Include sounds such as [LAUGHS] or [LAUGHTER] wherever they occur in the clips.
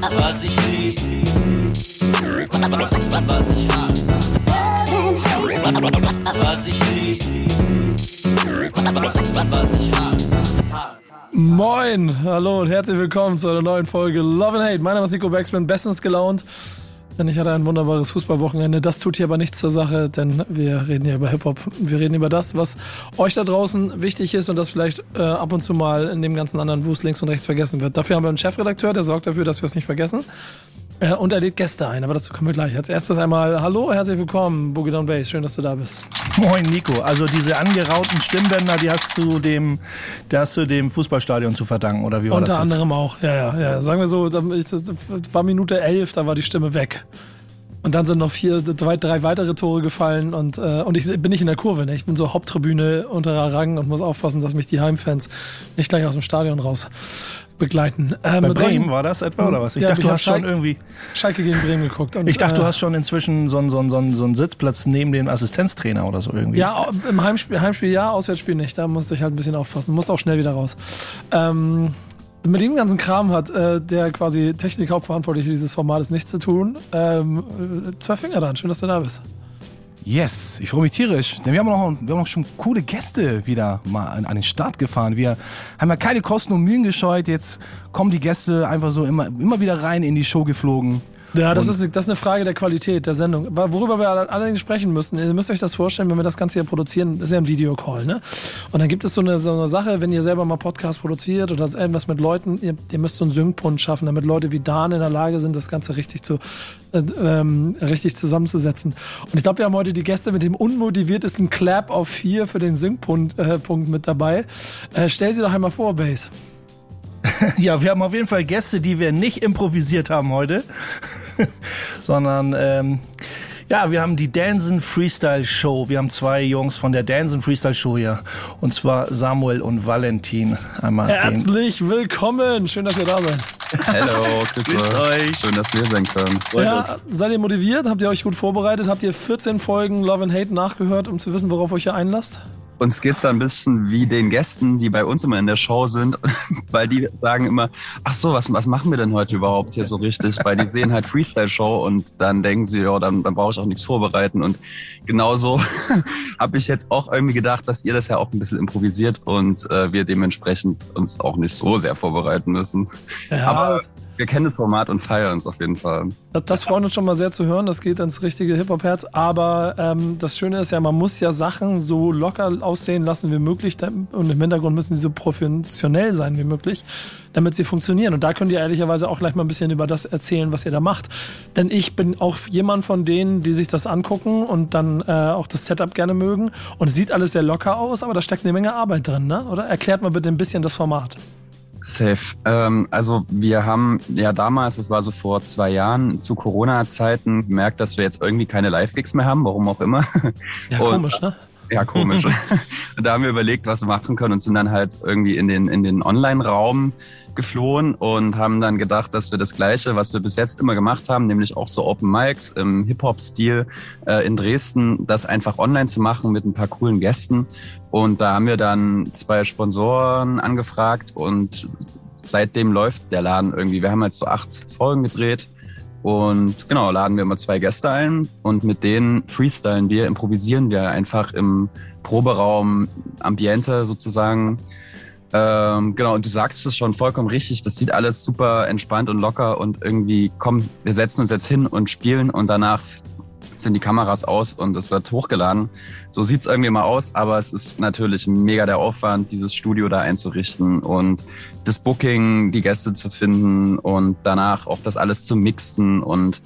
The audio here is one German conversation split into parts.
Was ich lieb, was ich. Moin, hallo und herzlich willkommen zu einer neuen Folge Love and Hate. Mein Name ist Nico Backspin, bestens gelaunt, denn ich hatte ein wunderbares Fußballwochenende. Das tut hier aber nichts zur Sache, denn wir reden hier über Hip-Hop. Wir reden über das, was euch da draußen wichtig ist und das vielleicht äh, ab und zu mal in dem ganzen anderen Wust links und rechts vergessen wird. Dafür haben wir einen Chefredakteur, der sorgt dafür, dass wir es nicht vergessen. Äh, und er lädt Gäste ein, aber dazu kommen wir gleich. Als erstes einmal Hallo, herzlich willkommen, Boogie Down Bass. Schön, dass du da bist. Moin Nico, also diese angerauten Stimmbänder, die hast du dem, die hast du dem Fußballstadion zu verdanken, oder wie war Unter das? jetzt? anderem auch, ja, ja, ja. Sagen wir so, das war Minute elf, da war die Stimme weg. Und dann sind noch vier, drei, drei weitere Tore gefallen und, äh, und ich bin nicht in der Kurve, ne? Ich bin so Haupttribüne unterer Rang und muss aufpassen, dass mich die Heimfans nicht gleich aus dem Stadion raus begleiten. Ähm, Bei Bremen war das etwa, oder was? Ich Ja, dachte, du hast schon Schalke- irgendwie, Schalke gegen Bremen geguckt. Und, ich dachte, du äh, hast schon inzwischen so einen, so einen, so einen, so einen Sitzplatz neben dem Assistenztrainer oder so irgendwie. Ja, im Heimspiel, Heimspiel ja, Auswärtsspiel nicht. Da musste ich halt ein bisschen aufpassen. Muss auch schnell wieder raus. Ähm, mit dem ganzen Kram hat äh, der quasi Technik-Hauptverantwortliche dieses Formats nichts zu tun. Ähm, äh, zwei Finger dran. Schön, dass du da bist. Yes, ich freue mich tierisch. Denn wir haben noch, wir haben auch schon coole Gäste wieder mal an, an den Start gefahren. Wir haben ja keine Kosten und Mühen gescheut. Jetzt kommen die Gäste einfach so immer, immer wieder rein in die Show geflogen. Ja, das ist, das ist eine Frage der Qualität der Sendung. Worüber wir allerdings sprechen müssen, ihr müsst euch das vorstellen, wenn wir das Ganze hier produzieren, ist ja ein Videocall, ne? Und dann gibt es so eine, so eine Sache, wenn ihr selber mal Podcast produziert oder irgendwas mit Leuten, ihr, ihr müsst so einen Sync-Punkt schaffen, damit Leute wie Dan in der Lage sind, das Ganze richtig zu, äh, ähm, richtig zusammenzusetzen. Und ich glaube, wir haben heute die Gäste mit dem unmotiviertesten Clap auf vier für den Sync-Punkt äh, Punkt mit dabei. Äh, stell sie doch einmal vor, Base. [LAUGHS] Ja, wir haben auf jeden Fall Gäste, die wir nicht improvisiert haben heute, [LAUGHS] sondern ähm, ja, wir haben die Dansen Freestyle Show. Wir haben zwei Jungs von der Dansen Freestyle Show hier, und zwar Samuel und Valentin. Einmal den, Herzlich willkommen. Schön, dass ihr da seid. Hallo, grüß euch. Schön, dass wir sein können. Ja, seid ihr motiviert? Habt ihr euch gut vorbereitet? Habt ihr 14 Folgen Love and Hate nachgehört, um zu wissen, worauf euch ihr einlasst? Uns geht's da ein bisschen wie den Gästen, die bei uns immer in der Show sind, [LAUGHS] weil die sagen immer, ach so, was, was machen wir denn heute überhaupt hier so richtig? Weil die sehen halt Freestyle-Show und dann denken sie, ja, dann, dann brauche ich auch nichts vorbereiten. Und genauso [LAUGHS] habe ich jetzt auch irgendwie gedacht, dass ihr das ja auch ein bisschen improvisiert und äh, wir dementsprechend uns auch nicht so sehr vorbereiten müssen. Ja, Aber wir kennen das Format und feiern es auf jeden Fall. das, das freut uns schon mal sehr zu hören. Das geht ins richtige Hip-Hop-Herz. Aber ähm, das Schöne ist ja, man muss ja Sachen so locker aussehen lassen wie möglich. Und im Hintergrund müssen sie so professionell sein wie möglich, damit sie funktionieren. Und da könnt ihr ehrlicherweise auch gleich mal ein bisschen über das erzählen, was ihr da macht. Denn ich bin auch jemand von denen, die sich das angucken und dann äh, auch das Setup gerne mögen. Und es sieht alles sehr locker aus, aber da steckt eine Menge Arbeit drin, ne? Oder? Erklärt mal bitte ein bisschen das Format. Safe. Ähm, also wir haben ja damals, das war so vor zwei Jahren, zu Corona-Zeiten gemerkt, dass wir jetzt irgendwie keine Live-Gigs mehr haben, warum auch immer. Ja, Und- komisch, ne? Ja, komisch. [LAUGHS] und da haben wir überlegt, was wir machen können und sind dann halt irgendwie in den, in den Online-Raum geflohen und haben dann gedacht, dass wir das Gleiche, was wir bis jetzt immer gemacht haben, nämlich auch so Open Mics im Hip-Hop-Stil äh, in Dresden, das einfach online zu machen mit ein paar coolen Gästen. Und da haben wir dann zwei Sponsoren angefragt und seitdem läuft der Laden irgendwie. Wir haben jetzt so acht Folgen gedreht und genau, laden wir immer zwei Gäste ein und mit denen freestylen wir, improvisieren wir einfach im Proberaum, Ambiente sozusagen. Ähm, genau, und du sagst es schon vollkommen richtig. Das sieht alles super entspannt und locker und irgendwie, komm, wir setzen uns jetzt hin und spielen und danach sind die Kameras aus und es wird hochgeladen. So sieht's irgendwie mal aus, aber es ist natürlich mega der Aufwand, dieses Studio da einzurichten und das Booking, die Gäste zu finden und danach auch das alles zu mixen und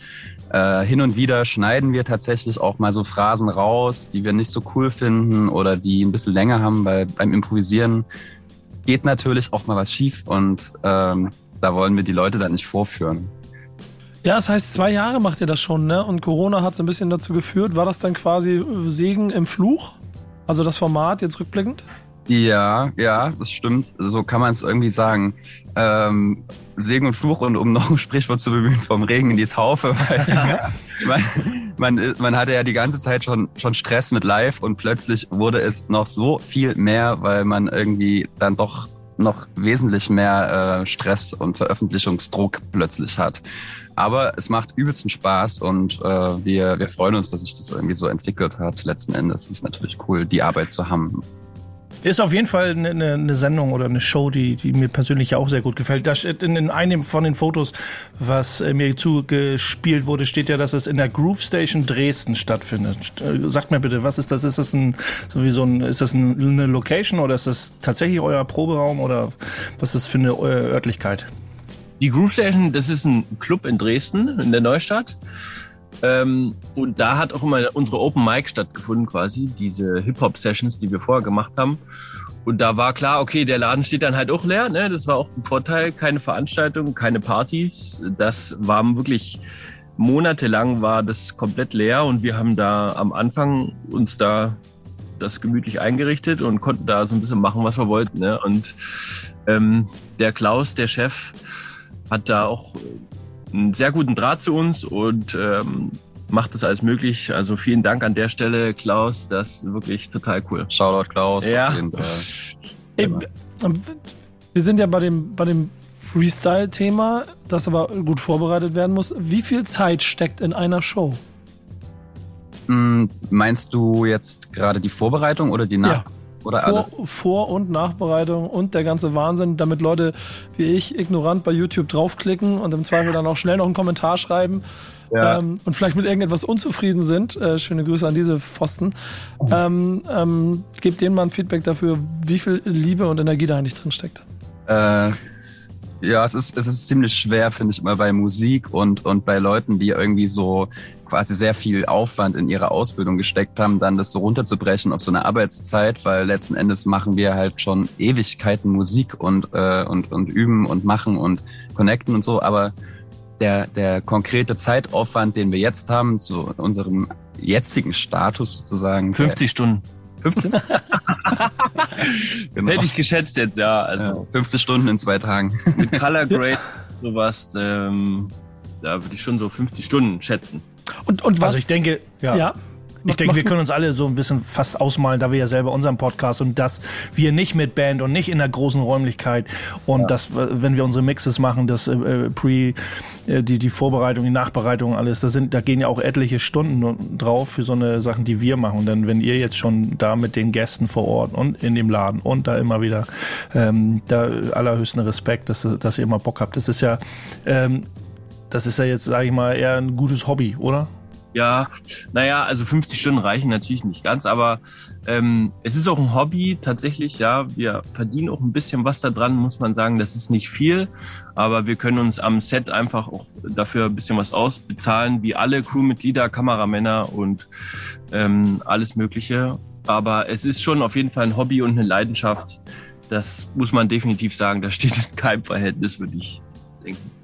äh, hin und wieder schneiden wir tatsächlich auch mal so Phrasen raus, die wir nicht so cool finden oder die ein bisschen länger haben, weil beim Improvisieren geht natürlich auch mal was schief und ähm, da wollen wir die Leute dann nicht vorführen. Ja, das heißt, zwei Jahre macht ihr das schon, ne? Und Corona hat so ein bisschen dazu geführt. War das dann quasi äh, Segen im Fluch? Also das Format jetzt rückblickend? Ja, ja, das stimmt. So kann man es irgendwie sagen. Ähm, Segen und Fluch und um noch ein Sprichwort zu bemühen, vom Regen in die Taufe, [LAUGHS] weil [LAUGHS] man, man, man hatte ja die ganze Zeit schon, schon Stress mit Live und plötzlich wurde es noch so viel mehr, weil man irgendwie dann doch noch wesentlich mehr äh, Stress und Veröffentlichungsdruck plötzlich hat. Aber es macht übelsten Spaß und äh, wir, wir freuen uns, dass sich das irgendwie so entwickelt hat. Letzten Endes ist es natürlich cool, die Arbeit zu haben. Ist auf jeden Fall eine, eine, Sendung oder eine Show, die, die mir persönlich auch sehr gut gefällt. Da steht in, in einem von den Fotos, was äh, mir zugespielt wurde, steht ja, dass es in der Groove Station Dresden stattfindet. Äh, Sagt mir bitte, was ist das? Ist das ein, so wie so ein, ist das ein, eine Location oder ist das tatsächlich euer Proberaum oder was ist das für eine äh, Örtlichkeit? Die Groove Station, das ist ein Club in Dresden, in der Neustadt. Ähm, und da hat auch immer unsere Open Mic stattgefunden, quasi, diese Hip-Hop-Sessions, die wir vorher gemacht haben. Und da war klar, okay, der Laden steht dann halt auch leer. Ne? Das war auch ein Vorteil. Keine Veranstaltungen, keine Partys. Das war wirklich monatelang war das komplett leer und wir haben da am Anfang uns da das gemütlich eingerichtet und konnten da so ein bisschen machen, was wir wollten. Ne? Und ähm, der Klaus, der Chef, hat da auch einen sehr guten Draht zu uns und ähm, macht das alles möglich. Also vielen Dank an der Stelle, Klaus. Das ist wirklich total cool. Shoutout Klaus. Ja. Auf jeden Fall. Ey, wir sind ja bei dem, bei dem Freestyle-Thema, das aber gut vorbereitet werden muss. Wie viel Zeit steckt in einer Show? Mm, Meinst du jetzt gerade die Vorbereitung oder die Nach Ja. Oder? Vor, Vor- und Nachbereitung und der ganze Wahnsinn, damit Leute wie ich ignorant bei YouTube draufklicken und im Zweifel dann auch schnell noch einen Kommentar schreiben Ja. ähm, und vielleicht mit irgendetwas unzufrieden sind. Äh, schöne Grüße an diese Pfosten. Ähm, ähm, gebt denen mal ein Feedback dafür, wie viel Liebe und Energie da eigentlich drin steckt. Äh, ja, es ist, es ist ziemlich schwer, finde ich immer bei Musik und, und bei Leuten, die irgendwie so quasi sehr viel Aufwand in ihre Ausbildung gesteckt haben, dann das so runterzubrechen auf so eine Arbeitszeit, weil letzten Endes machen wir halt schon Ewigkeiten Musik und, äh, und, und üben und machen und connecten und so, aber der, der konkrete Zeitaufwand, den wir jetzt haben, zu unserem jetzigen Status sozusagen. 50 Stunden. Der, 15? [LAUGHS] genau. Hätte ich geschätzt jetzt, ja. Also Ja, 50 Stunden in zwei Tagen. mit Color Grade, sowas, ähm, da würde ich schon so 50 Stunden schätzen. Und, und was? Also ich denke, ja. ja. Ich denke, wir können uns alle so ein bisschen fast ausmalen, da wir ja selber unseren Podcast und dass wir nicht mit Band und nicht in der großen Räumlichkeit und das, äh, wenn wir unsere Mixes machen, das äh, äh, Pre, äh, die, die Vorbereitung, die Nachbereitung, alles, da sind, da gehen ja auch etliche Stunden drauf für so eine Sachen, die wir machen. Und dann, wenn ihr jetzt schon da mit den Gästen vor Ort und in dem Laden und da immer wieder, ähm, da allerhöchsten Respekt, dass, dass ihr immer Bock habt. Das ist ja, ähm, das ist ja jetzt, sage ich mal, eher ein gutes Hobby, oder? Ja, naja, also 50 Stunden reichen natürlich nicht ganz, aber ähm, es ist auch ein Hobby tatsächlich, ja. Wir verdienen auch ein bisschen was da dran, muss man sagen. Das ist nicht viel, aber wir können uns am Set einfach auch dafür ein bisschen was ausbezahlen, wie alle Crewmitglieder, Kameramänner und ähm, alles Mögliche. Aber es ist schon auf jeden Fall ein Hobby und eine Leidenschaft. Das muss man definitiv sagen. Das steht in keinem Verhältnis, würde ich denken.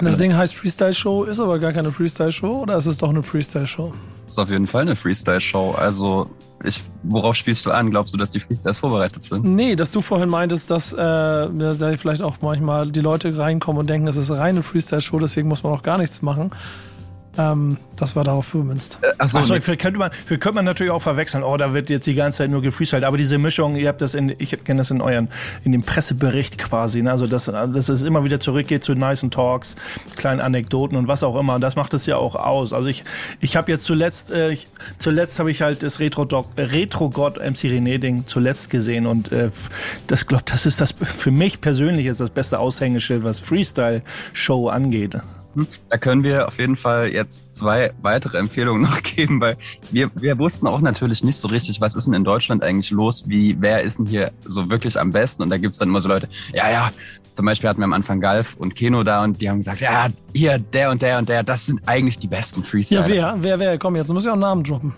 Das Ding heißt Freestyle Show, ist aber gar keine Freestyle Show oder ist es doch eine Freestyle Show? ist auf jeden Fall eine Freestyle-Show. Also, ich, worauf spielst du an? Glaubst du, dass die Freestyles vorbereitet sind? Nee, dass du vorhin meintest, dass äh, da vielleicht auch manchmal die Leute reinkommen und denken, es ist reine Freestyle-Show, deswegen muss man auch gar nichts machen. Ähm, das war darauf gemünzt. Achso, Achso, vielleicht könnte man, vielleicht könnte man natürlich auch verwechseln. Oh, da wird jetzt die ganze Zeit nur gefreestylt. Aber diese Mischung, ihr habt das in, ich kenne das in euren, in dem Pressebericht quasi. Ne? Also, dass, dass es immer wieder zurückgeht zu nice Talks, kleinen Anekdoten und was auch immer. Und das macht es ja auch aus. Also ich, ich habe jetzt zuletzt, äh, ich, zuletzt habe ich halt das Retro-God Retro -God MC René-Ding zuletzt gesehen. Und äh, das glaube das ist das für mich persönlich ist das beste Aushängeschild, was Freestyle-Show angeht. Da können wir auf jeden Fall jetzt zwei weitere Empfehlungen [LAUGHS] noch geben, weil wir, wir wussten auch natürlich nicht so richtig, was ist denn in Deutschland eigentlich los, wie, wer ist denn hier so wirklich am besten? Und da gibt's dann immer so Leute, ja, ja, zum Beispiel hatten wir am Anfang Galf und Keno da und die haben gesagt, ja, hier, der und der und der, das sind eigentlich die besten Freestyler. Ja, wer, wer, wer? Komm, jetzt muss ich auch einen Namen droppen.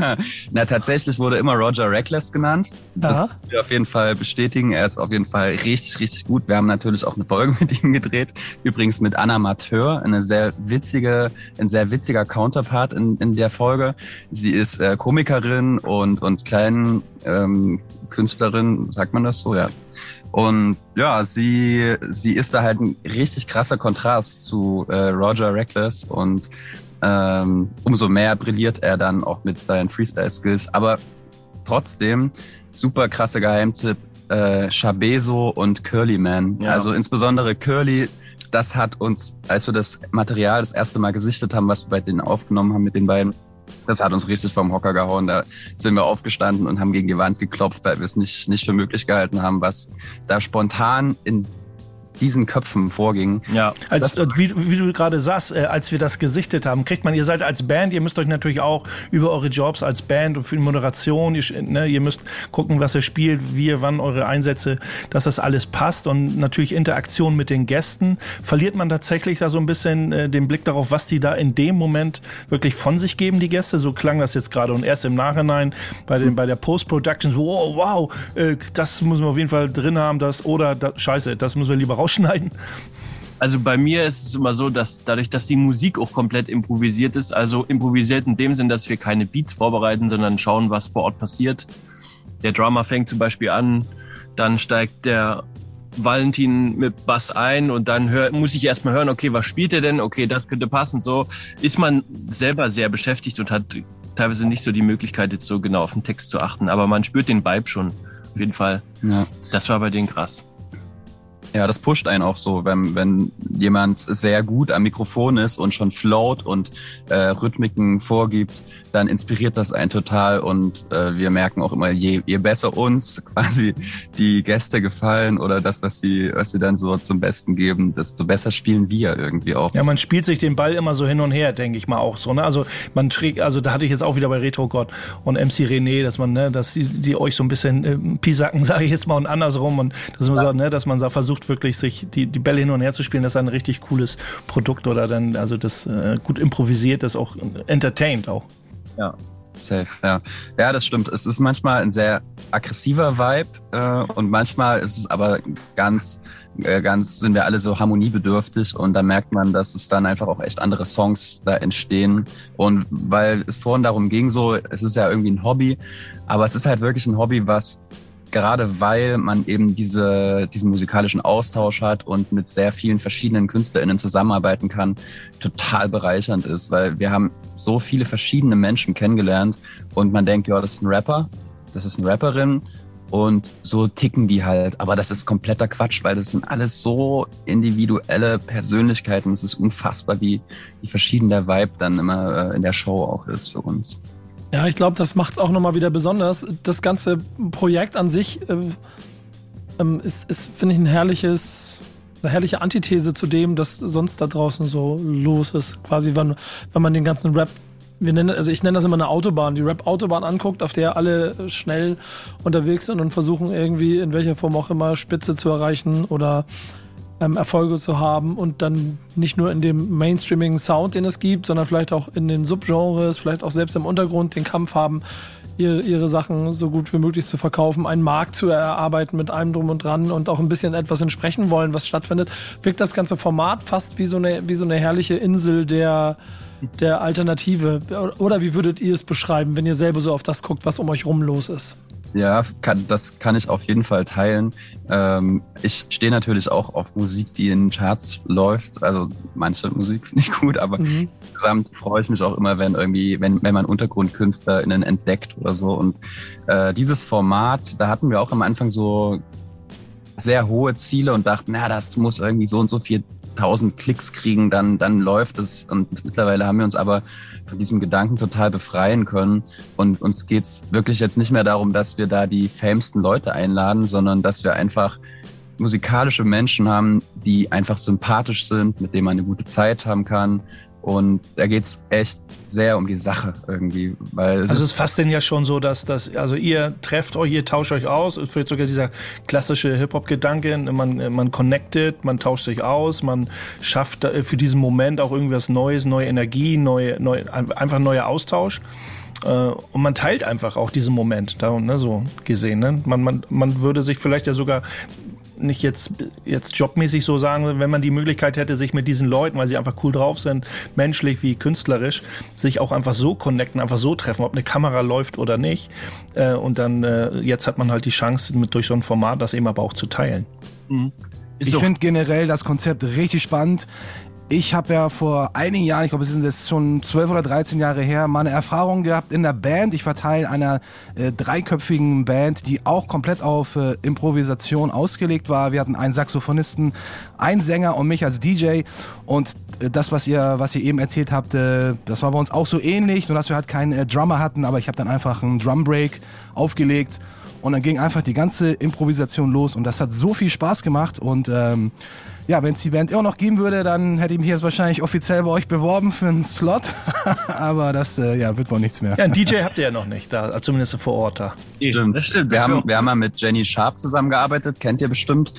[LAUGHS] Na, tatsächlich wurde immer Roger Reckless genannt. Das Ja. können wir auf jeden Fall bestätigen. Er ist auf jeden Fall richtig, richtig gut. Wir haben natürlich auch eine Folge [LAUGHS] mit ihm gedreht. Übrigens mit Anna Mateur, eine sehr witzige, ein sehr witziger Counterpart in, in der Folge. Sie ist äh, Komikerin und, und kleinen ähm, Künstlerin, sagt man das so, ja. Und ja, sie, sie ist da halt ein richtig krasser Kontrast zu äh, Roger Reckless und ähm, umso mehr brilliert er dann auch mit seinen Freestyle-Skills. Aber trotzdem, super krasser Geheimtipp, äh, Chabezo und Curly Man. Ja. Also insbesondere Curly, das hat uns, als wir das Material das erste Mal gesichtet haben, was wir bei denen aufgenommen haben mit den beiden, das hat uns richtig vom Hocker gehauen. Da sind wir aufgestanden und haben gegen die Wand geklopft, weil wir es nicht, nicht für möglich gehalten haben, was da spontan in diesen Köpfen vorging. Ja. Als, wie, wie du gerade sagst, äh, als wir das gesichtet haben, kriegt man, ihr seid als Band, ihr müsst euch natürlich auch über eure Jobs als Band und für die Moderation, ihr, ne, ihr müsst gucken, was ihr spielt, wie ihr, wann eure Einsätze, dass das alles passt und natürlich Interaktion mit den Gästen. Verliert man tatsächlich da so ein bisschen äh, den Blick darauf, was die da in dem Moment wirklich von sich geben, die Gäste? So klang das jetzt gerade und erst im Nachhinein bei, den, bei der Post-Production, so, wow, wow äh, das müssen wir auf jeden Fall drin haben, das oder das, scheiße, das müssen wir lieber rausschneiden. Also bei mir ist es immer so, dass dadurch, dass die Musik auch komplett improvisiert ist, also improvisiert in dem Sinn, dass wir keine Beats vorbereiten, sondern schauen, was vor Ort passiert. Der Drummer fängt zum Beispiel an, dann steigt der Valentin mit Bass ein und dann hör, muss ich erstmal hören, okay, was spielt er denn? Okay, das könnte passen. So ist man selber sehr beschäftigt und hat teilweise nicht so die Möglichkeit, jetzt so genau auf den Text zu achten. Aber man spürt den Vibe schon, auf jeden Fall. Ja. Das war bei denen krass. Ja, das pusht einen auch so, wenn, wenn jemand sehr gut am Mikrofon ist und schon float und äh, Rhythmiken vorgibt, dann inspiriert das einen total und äh, wir merken auch immer, je, je besser uns [LAUGHS] quasi die Gäste gefallen oder das, was sie, was sie dann so zum Besten geben, desto besser spielen wir irgendwie auch. Ja, man spielt sich den Ball immer so hin und her, denke ich mal auch so. Ne? Also man trägt, also da hatte ich jetzt auch wieder bei Retro God und MC René, dass man, ne, dass die, die euch so ein bisschen äh, pisacken, [LAUGHS] sage ich jetzt mal, und andersrum und dass man, sagt, ne, dass man da versucht wirklich sich die, die Bälle hin und her zu spielen, das ist ein richtig cooles Produkt oder dann, also das äh, gut improvisiert, das auch entertained auch. Ja. Safe, ja. Ja, das stimmt. Es ist manchmal ein sehr aggressiver Vibe äh, und manchmal ist es aber ganz, äh, ganz, sind wir alle so harmoniebedürftig und da merkt man, dass es dann einfach auch echt andere Songs da entstehen. Und weil es vorhin darum ging, so, es ist ja irgendwie ein Hobby, aber es ist halt wirklich ein Hobby, was gerade weil man eben diese, diesen musikalischen Austausch hat und mit sehr vielen verschiedenen KünstlerInnen zusammenarbeiten kann, total bereichernd ist, weil wir haben so viele verschiedene Menschen kennengelernt und man denkt, ja, das ist ein Rapper, das ist eine Rapperin und so ticken die halt. Aber das ist kompletter Quatsch, weil das sind alles so individuelle Persönlichkeiten. Es ist unfassbar, wie, wie verschieden der Vibe dann immer äh, in der Show auch ist für uns. Ja, ich glaube, das macht es auch nochmal wieder besonders. Das ganze Projekt an sich äh, ähm, ist, ist finde ich, ein herrliches, eine herrliche Antithese zu dem, das sonst da draußen so los ist. Quasi, wenn, wenn man den ganzen Rap, wir nennen, also ich nenne das immer eine Autobahn, die Rap-Autobahn anguckt, auf der alle schnell unterwegs sind und versuchen irgendwie in welcher Form auch immer Spitze zu erreichen oder ähm, Erfolge zu haben und dann nicht nur in dem mainstreamigen Sound, den es gibt, sondern vielleicht auch in den Subgenres, vielleicht auch selbst im Untergrund den Kampf haben, ihre, ihre Sachen so gut wie möglich zu verkaufen, einen Markt zu erarbeiten mit allem drum und dran und auch ein bisschen etwas entsprechen wollen, was stattfindet, wirkt das ganze Format fast wie so eine, wie so eine herrliche Insel der, der Alternative. Oder wie würdet ihr es beschreiben, wenn ihr selber so auf das guckt, was um euch rum los ist? Ja, kann, das kann ich auf jeden Fall teilen. Ähm, ich stehe natürlich auch auf Musik, die in Charts läuft. Also manche Musik finde ich gut, aber Mhm. insgesamt freue ich mich auch immer, wenn irgendwie, wenn, wenn man UntergrundkünstlerInnen entdeckt oder so. Und äh, dieses Format, da hatten wir auch am Anfang so sehr hohe Ziele und dachten, na, das muss irgendwie so und so viel tausend Klicks kriegen, dann, dann läuft es. Und mittlerweile haben wir uns aber von diesem Gedanken total befreien können. Und uns geht's wirklich jetzt nicht mehr darum, dass wir da die famesten Leute einladen, sondern dass wir einfach musikalische Menschen haben, die einfach sympathisch sind, mit denen man eine gute Zeit haben kann. Und da geht's echt sehr um die Sache irgendwie, weil es Also ist es ist fast denn ja schon so, dass das, also ihr trefft euch, ihr tauscht euch aus, es wird sogar dieser klassische Hip-Hop-Gedanke, man, man connected, man tauscht sich aus, man schafft für diesen Moment auch irgendwas Neues, neue Energie, neue, neue, einfach neuer Austausch. Äh, Und man teilt einfach auch diesen Moment, da, ne, so gesehen. Ne? Man, man, man würde sich vielleicht ja sogar nicht jetzt, jetzt jobmäßig so sagen, wenn man die Möglichkeit hätte, sich mit diesen Leuten, weil sie einfach cool drauf sind, menschlich wie künstlerisch, sich auch einfach so connecten, einfach so treffen, ob eine Kamera läuft oder nicht. Äh, und dann, äh, jetzt hat man halt die Chance, mit durch so ein Format das eben aber auch zu teilen. Ist Ich finde generell das Konzept richtig spannend. Ich habe ja vor einigen Jahren, ich glaube, es sind jetzt schon 12 oder 13 Jahre her, mal eine Erfahrung gehabt in der Band. Ich war Teil einer äh, dreiköpfigen Band, die auch komplett auf äh, Improvisation ausgelegt war. Wir hatten einen Saxophonisten, einen Sänger und mich als DJ. Und äh, das, was ihr, was ihr eben erzählt habt, äh, das war bei uns auch so ähnlich, nur dass wir halt keinen äh, Drummer hatten, aber ich habe dann einfach einen Drumbreak aufgelegt. Und dann ging einfach die ganze Improvisation los und das hat so viel Spaß gemacht und ähm, ja, wenn es die Band immer noch geben würde, dann hätte ich mich jetzt wahrscheinlich offiziell bei euch beworben für einen Slot. [LAUGHS] Aber das äh, ja, wird wohl nichts mehr. Ja, einen DJ habt ihr ja noch nicht, da, zumindest vor Ort da. Stimmt. Das stimmt. Wir das haben, wir- wir haben mal mit Jenny Sharp zusammengearbeitet, kennt ihr bestimmt,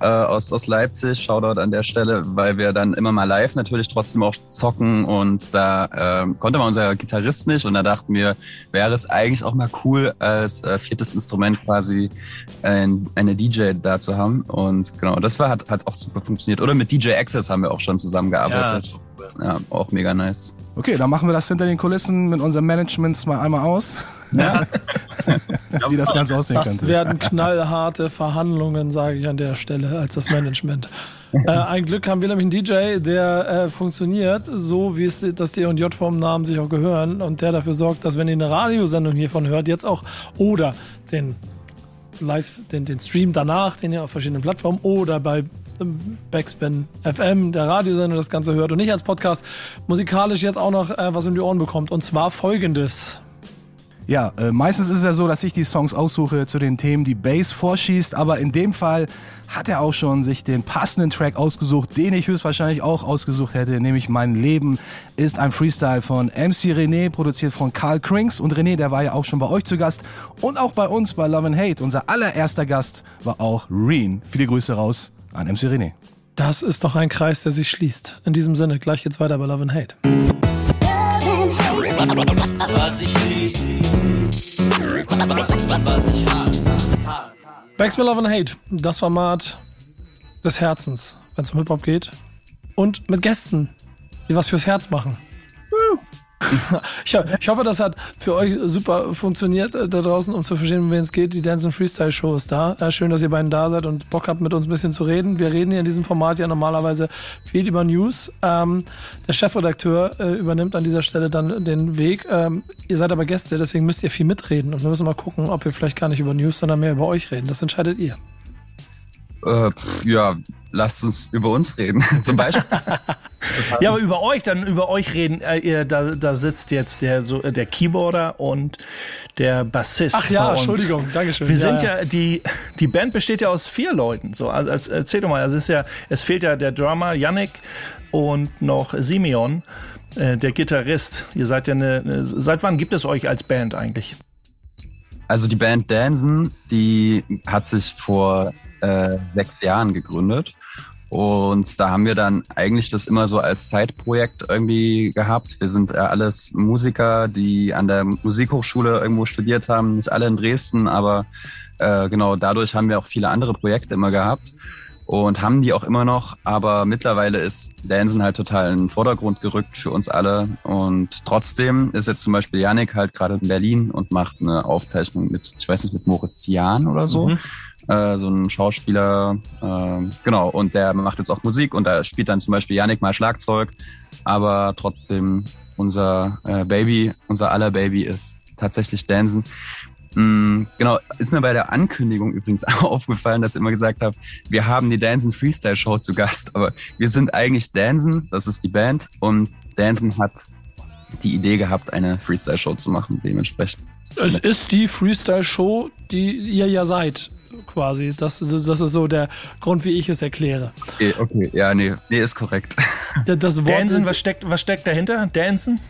äh, aus, aus Leipzig. Shoutout an der Stelle, weil wir dann immer mal live natürlich trotzdem auch zocken und da äh, konnte man unser Gitarrist nicht und da dachten wir, wäre es eigentlich auch mal cool, als äh, viertes Instrument quasi ein, eine DJ da zu haben. Und genau, das war, hat, hat auch super funktioniert. Oder mit DJ Access haben wir auch schon zusammengearbeitet. Ja, auch mega nice. Okay, dann machen wir das hinter den Kulissen mit unserem Management mal einmal aus, Ja. [LAUGHS] wie das Ganze aussehen Das könnte. werden knallharte Verhandlungen, sage ich an der Stelle, als das Management. Äh, ein Glück haben wir nämlich einen DJ, der äh, funktioniert, so wie es das D&J vom Namen sich auch gehören und der dafür sorgt, dass wenn ihr eine Radiosendung hiervon hört, jetzt auch oder den Live, den, den Stream danach, den ihr auf verschiedenen Plattformen oder bei Backspin FM, der Radiosender, das Ganze hört und nicht als Podcast, musikalisch jetzt auch noch äh, was in die Ohren bekommt. Und zwar folgendes. Ja, äh, meistens ist es ja so, dass ich die Songs aussuche zu den Themen, die Bass vorschießt, aber in dem Fall hat er auch schon sich den passenden Track ausgesucht, den ich höchstwahrscheinlich auch ausgesucht hätte, nämlich Mein Leben ist ein Freestyle von MC René, produziert von Karl Krings und René, der war ja auch schon bei euch zu Gast und auch bei uns bei Love and Hate. Unser allererster Gast war auch Reen. Viele Grüße raus an MC René. Das ist doch ein Kreis, der sich schließt. In diesem Sinne, gleich geht's weiter bei Love and Hate. Was ich lieb, was ich hasse. Backspin Love and Hate, das Format des Herzens, wenn es um Hip-Hop geht. Und mit Gästen, die was fürs Herz machen. [LAUGHS] Ich, ich hoffe, das hat für euch super funktioniert äh, da draußen, um zu verstehen, um wen es geht. Die Dance and Freestyle Show ist da. Äh, schön, dass ihr beiden da seid und Bock habt, mit uns ein bisschen zu reden. Wir reden hier in diesem Format ja normalerweise viel über News. Ähm, der Chefredakteur äh, übernimmt an dieser Stelle dann den Weg. Ähm, ihr seid aber Gäste, deswegen müsst ihr viel mitreden. Und wir müssen mal gucken, ob wir vielleicht gar nicht über News, sondern mehr über euch reden. Das entscheidet ihr. Äh, pff, ja, lasst uns über uns reden. [LAUGHS] Zum Beispiel. [LAUGHS] Ja, aber über euch, dann über euch reden. Äh, ihr, da, da sitzt jetzt der, so, äh, der Keyboarder und der Bassist. Ach ja, bei uns. Entschuldigung, Dankeschön. Wir Ja, sind ja. ja, die, die Band besteht ja aus vier Leuten. So, also, als, erzähl doch mal, also es ist ja, es fehlt ja der Drummer Yannick und noch Simeon, äh, der Gitarrist. Ihr seid ja eine, eine, seit wann gibt es euch als Band eigentlich? Also die Band Dansen, die hat sich vor äh, sechs Jahren gegründet. Und da haben wir dann eigentlich das immer so als Zeitprojekt irgendwie gehabt. Wir sind äh, alles Musiker, die an der Musikhochschule irgendwo studiert haben. Nicht alle in Dresden, aber äh, genau dadurch haben wir auch viele andere Projekte immer gehabt und haben die auch immer noch. Aber mittlerweile ist Dansen halt total in den Vordergrund gerückt für uns alle. Und trotzdem ist jetzt zum Beispiel Yannick halt gerade in Berlin und macht eine Aufzeichnung mit, ich weiß nicht, mit Moritz Jahn oder so. Mhm. Äh, so ein Schauspieler, äh, genau, und der macht jetzt auch Musik und da spielt dann zum Beispiel Yannick mal Schlagzeug, aber trotzdem unser äh, Baby, unser aller Baby ist tatsächlich Dansen. Mm, genau, ist mir bei der Ankündigung übrigens [LAUGHS] auch aufgefallen, dass ich immer gesagt habe, wir haben die Dansen Freestyle Show zu Gast, aber wir sind eigentlich Dansen, das ist die Band und Dansen hat die Idee gehabt, eine Freestyle Show zu machen, dementsprechend. Es ist die Freestyle-Show, die ihr ja seid, quasi. Das, das ist so der Grund, wie ich es erkläre. Okay, okay, ja, nee, nee, ist korrekt. [LAUGHS] Das, das Wort, Dansen, was steckt, was steckt dahinter? Dansen?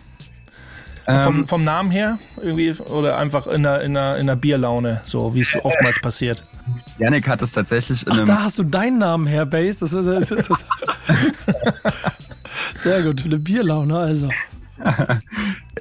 Ähm, Vom, vom Namen her? Irgendwie, oder einfach in einer, in einer, in einer Bierlaune, so wie es oftmals [LAUGHS] passiert. Yannick hat es tatsächlich in Ach, einem da hast du deinen Namen her, Bass. Das ist, das ist, das [LAUGHS] Sehr gut, eine Bierlaune, also.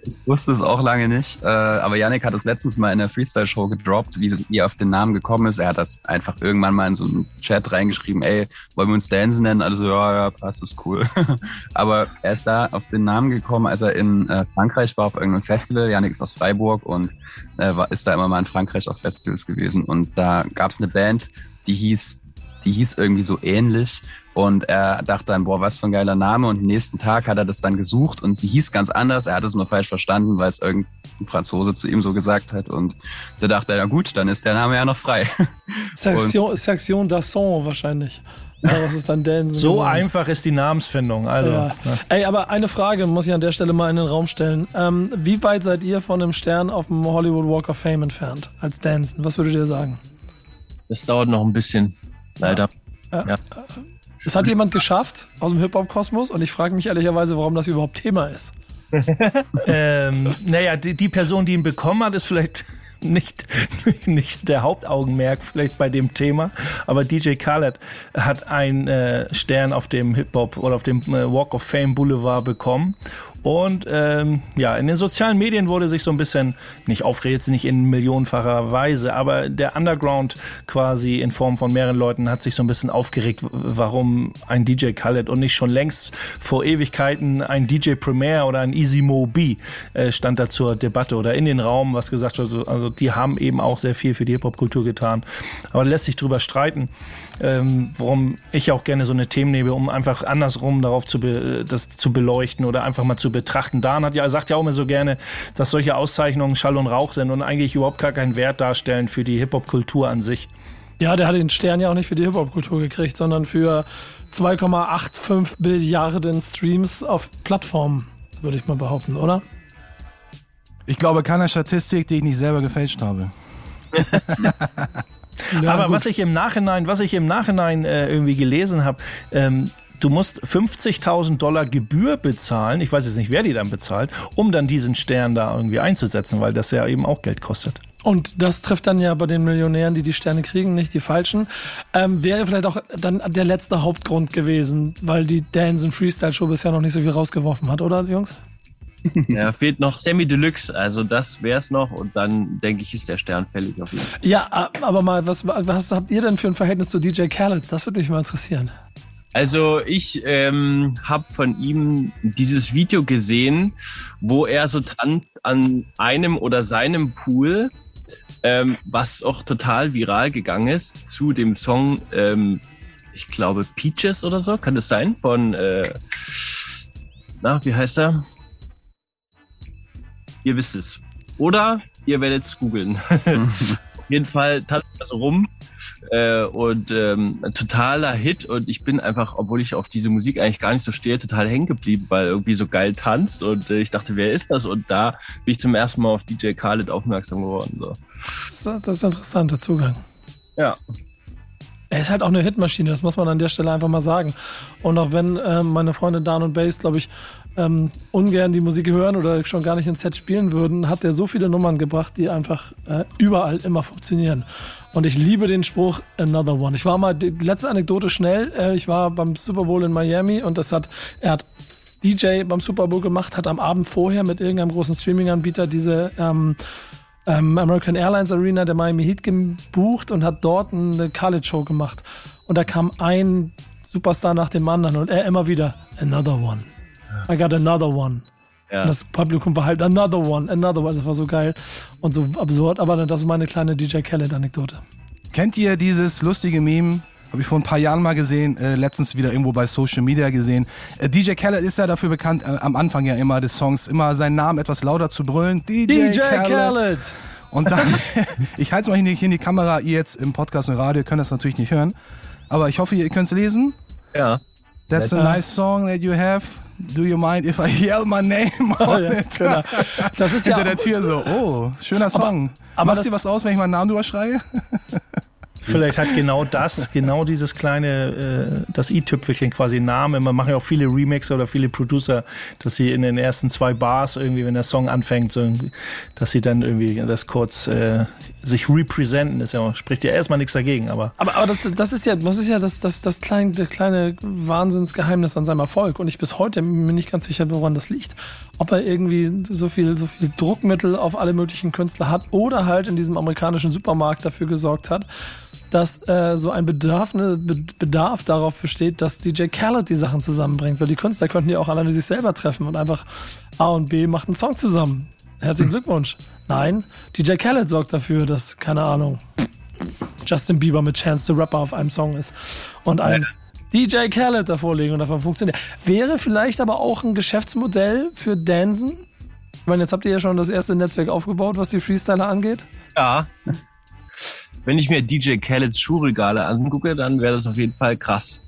Ich [LAUGHS] wusste es auch lange nicht, äh, aber Yannick hat es letztens mal in der Freestyle-Show gedroppt, wie, wie er auf den Namen gekommen ist. Er hat das einfach irgendwann mal in so einen Chat reingeschrieben, ey, wollen wir uns Dance nennen? Also ja, ja, passt, ist cool. [LAUGHS] aber er ist da auf den Namen gekommen, als er in äh, Frankreich war auf irgendeinem Festival. Yannick ist aus Freiburg und äh, ist da immer mal in Frankreich auf Festivals gewesen. Und da gab es eine Band, die hieß, die hieß irgendwie so ähnlich. Und er dachte dann, boah, was für ein geiler Name. Und am nächsten Tag hat er das dann gesucht und sie hieß ganz anders. Er hat es nur falsch verstanden, weil es irgendein Franzose zu ihm so gesagt hat. Und da dachte er, na gut, dann ist der Name ja noch frei. [LAUGHS] Section, Section d'Asson wahrscheinlich. Ja, was ist dann Dansen? So einfach ist die Namensfindung. Also, Ja. Ey, aber eine Frage muss ich an der Stelle mal in den Raum stellen. Ähm, wie weit seid ihr von einem Stern auf dem Hollywood Walk of Fame entfernt als Danson? Was würdet ihr sagen? Das dauert noch ein bisschen, leider. Es hat jemand geschafft aus dem Hip-Hop-Kosmos und ich frage mich ehrlicherweise, warum das überhaupt Thema ist. [LAUGHS] ähm, naja, die, die Person, die ihn bekommen hat, ist vielleicht [LAUGHS] nicht, nicht der Hauptaugenmerk vielleicht bei dem Thema, aber DJ Khaled hat einen äh, Stern auf dem Hip-Hop oder auf dem äh, Walk of Fame Boulevard bekommen und ähm, ja, in den sozialen Medien wurde sich so ein bisschen, nicht aufgeregt, nicht in millionenfacher Weise, aber der Underground quasi in Form von mehreren Leuten hat sich so ein bisschen aufgeregt, warum ein DJ Khaled und nicht schon längst vor Ewigkeiten ein DJ Premier oder ein Easy Mo B äh, stand da zur Debatte oder in den Raum, was gesagt wird. Also die haben eben auch sehr viel für die Hip-Hop-Kultur getan. Aber lässt sich drüber streiten, ähm, warum ich auch gerne so eine Themen nehme, um einfach andersrum darauf zu, be, das zu beleuchten oder einfach mal zu betrachten. Dan hat ja, sagt ja auch immer so gerne, dass solche Auszeichnungen Schall und Rauch sind und eigentlich überhaupt gar keinen Wert darstellen für die Hip-Hop-Kultur an sich. Ja, der hat den Stern ja auch nicht für die Hip-Hop-Kultur gekriegt, sondern für 2,85 Billiarden Streams auf Plattformen, würde ich mal behaupten, oder? Ich glaube keiner Statistik, die ich nicht selber gefälscht habe. [LAUGHS] Ja, Aber gut. was ich im Nachhinein, was ich im Nachhinein äh, irgendwie gelesen habe, ähm, du musst 50.000 Dollar Gebühr bezahlen. Ich weiß jetzt nicht, wer die dann bezahlt, um dann diesen Stern da irgendwie einzusetzen, weil das ja eben auch Geld kostet. Und das trifft dann ja bei den Millionären, die die Sterne kriegen, nicht die falschen. Ähm, wäre vielleicht auch dann der letzte Hauptgrund gewesen, weil die Dance Freestyle Show bisher noch nicht so viel rausgeworfen hat, oder Jungs? [LAUGHS] Ja, fehlt noch Semi Deluxe, also das wär's noch und dann denke ich, ist der Stern fällig auf jeden Fall. Ja, aber mal, was, was habt ihr denn für ein Verhältnis zu DJ Khaled? Das würde mich mal interessieren. Also ich ähm, habe von ihm dieses Video gesehen, wo er so tanzt an einem oder seinem Pool, ähm, was auch total viral gegangen ist, zu dem Song, ähm, ich glaube Peaches oder so, kann das sein? Von, äh, na, wie heißt er? Ihr wisst es. Oder ihr werdet es googeln. [LAUGHS] Auf jeden Fall tanzt so rum äh, und ähm, totaler Hit und ich bin einfach, obwohl ich auf diese Musik eigentlich gar nicht so stehe, total hängen geblieben, weil irgendwie so geil tanzt und äh, ich dachte, wer ist das? Und da bin ich zum ersten Mal auf DJ Khaled aufmerksam geworden. So. Das, das ist ein interessanter Zugang. Ja. Er ist halt auch eine Hitmaschine, das muss man an der Stelle einfach mal sagen. Und auch wenn ähm, meine Freunde Dan und Bass, glaube ich, ähm, ungern die Musik hören oder schon gar nicht ins Set spielen würden, hat er so viele Nummern gebracht, die einfach äh, überall immer funktionieren. Und ich liebe den Spruch Another One. Ich war mal, die letzte Anekdote schnell, äh, ich war beim Super Bowl in Miami und das hat, er hat DJ beim Super Bowl gemacht, hat am Abend vorher mit irgendeinem großen Streaming-Anbieter diese ähm, ähm, American Airlines Arena der Miami Heat gebucht und hat dort eine College-Show gemacht. Und da kam ein Superstar nach dem anderen und er immer wieder, another one. I got another one. Ja. Und das Publikum war halt, another one, another one. Das war so geil und so absurd. Aber das ist meine kleine DJ Khaled-Anekdote. Kennt ihr dieses lustige Meme? Habe ich vor ein paar Jahren mal gesehen, äh, letztens wieder irgendwo bei Social Media gesehen. Äh, DJ Khaled ist ja dafür bekannt, äh, am Anfang ja immer des Songs, immer seinen Namen etwas lauter zu brüllen. DJ, DJ Khaled. Khaled! Und dann, [LAUGHS] ich halte es mal hier in die Kamera, ihr jetzt im Podcast und Radio könnt das natürlich nicht hören. Aber ich hoffe, ihr könnt es lesen. Ja. That's a nice song that you have. Do you mind if I yell my name on ja, it? genau. Das ist [LAUGHS] ja Hinter der Tür so, oh, schöner Song. aber Machst das- dir was aus, wenn ich meinen Namen drüber schreie? [LAUGHS] Vielleicht hat genau das, genau dieses kleine, äh, das i-Tüpfelchen quasi einen Namen. Man machen ja auch viele Remixer oder viele Producer, dass sie in den ersten zwei Bars irgendwie, wenn der Song anfängt, so, dass sie dann irgendwie das kurz äh, sich representen. Ist ja, spricht ja erstmal nichts dagegen, aber Aber, aber das, das ist ja, das ist ja das, das, das kleine, kleine Wahnsinnsgeheimnis an seinem Erfolg. Und ich bis heute bin mir nicht ganz sicher, woran das liegt. Ob er irgendwie so viel, so viel Druckmittel auf alle möglichen Künstler hat oder halt in diesem amerikanischen Supermarkt dafür gesorgt hat, dass äh, so ein Bedarf, ne, Be- Bedarf darauf besteht, dass DJ Khaled die Sachen zusammenbringt. Weil die Künstler könnten ja auch alleine sich selber treffen und einfach A und B macht einen Song zusammen. Herzlichen Glückwunsch. Nein, DJ Khaled sorgt dafür, dass, keine Ahnung, Justin Bieber mit Chance the Rapper auf einem Song ist. Und ein, DJ Khaled davor legen und davon funktioniert. Wäre vielleicht aber auch ein Geschäftsmodell für Dansen? Ich meine, jetzt habt ihr ja schon das erste Netzwerk aufgebaut, was die Freestyler angeht. Ja. Wenn ich mir DJ Khaleds Schuhregale angucke, dann wäre das auf jeden Fall krass.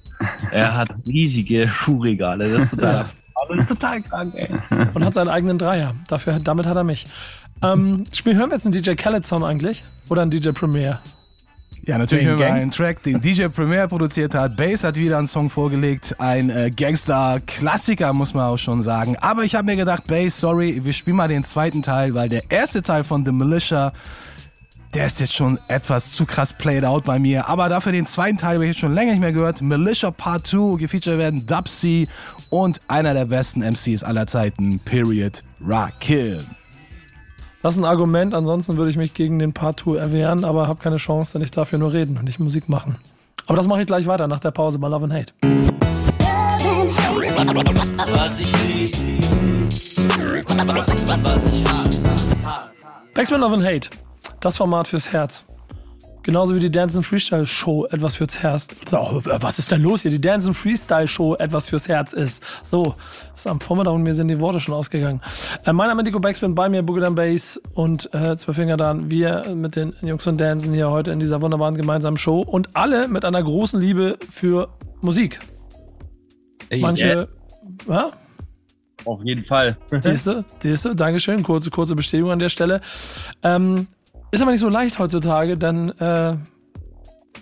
Er hat riesige Schuhregale. Das ist total, das ist total krank, ey. Und hat seinen eigenen Dreier. Dafür, damit hat er mich. Ähm, spielen, hören wir jetzt einen DJ Khaled-Song eigentlich? Oder einen DJ Premier? Ja, natürlich hören wir einen Track, den DJ Premier produziert hat. Bass hat wieder einen Song vorgelegt. Ein äh, Gangster-Klassiker, muss man auch schon sagen. Aber ich habe mir gedacht, Bass, sorry, wir spielen mal den zweiten Teil, weil der erste Teil von The Militia, der ist jetzt schon etwas zu krass played out bei mir. Aber dafür den zweiten Teil habe ich jetzt schon länger nicht mehr gehört. Militia Part 2, gefeatured werden Dubsy und einer der besten MCs aller Zeiten, Period, Rakim. Das ist ein Argument, ansonsten würde ich mich gegen den Part 2 erwehren, aber habe keine Chance, denn ich darf hier nur reden und nicht Musik machen. Aber das mache ich gleich weiter nach der Pause bei Love and Hate. Was ich lieb. Was ich hasse. Backspin Love and Hate. Das Format fürs Herz. Genauso wie die Dance Freestyle Show etwas fürs Herz. Oh, was ist denn los hier? Die Dance Freestyle Show etwas fürs Herz ist. So, ist am Vormittag und mir sind die Worte schon ausgegangen. Äh, mein Name ist Nico Backspin, bei mir Boogie Bass und äh, Zwei Finger dann. Wir mit den Jungs von Dancen hier heute in dieser wunderbaren gemeinsamen Show und alle mit einer großen Liebe für Musik. Manche, ja, ja, auf jeden Fall. Siehst du, siehst du, Dankeschön, kurze, kurze Bestätigung an der Stelle. Ähm, ist aber nicht so leicht heutzutage, denn äh,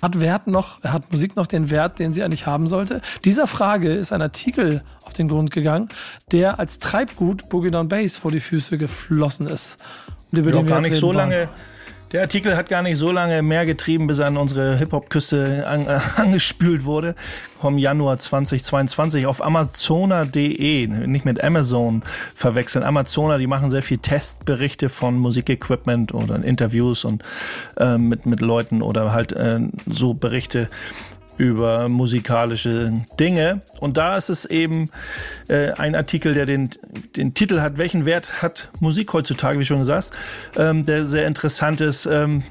hat Wert noch, hat Musik noch den Wert, den sie eigentlich haben sollte? Dieser Frage ist ein Artikel auf den Grund gegangen, der als Treibgut Boogie Down Bass vor die Füße geflossen ist. Und über Ja, den gar nicht so reden wollen. Der Artikel hat gar nicht so lange mehr getrieben, bis er an unsere Hip-Hop-Küste an, äh, [LAUGHS] angespült wurde. Vom Januar 2022 auf Amazona.de, nicht mit Amazon verwechseln. Amazona, die machen sehr viel Testberichte von Musikequipment oder Interviews und äh, mit, mit Leuten oder halt äh, so Berichte über musikalische Dinge. Und da ist es eben äh, ein Artikel, der den, den Titel hat, welchen Wert hat Musik heutzutage, wie schon gesagt, ähm, der sehr interessant ist, ähm,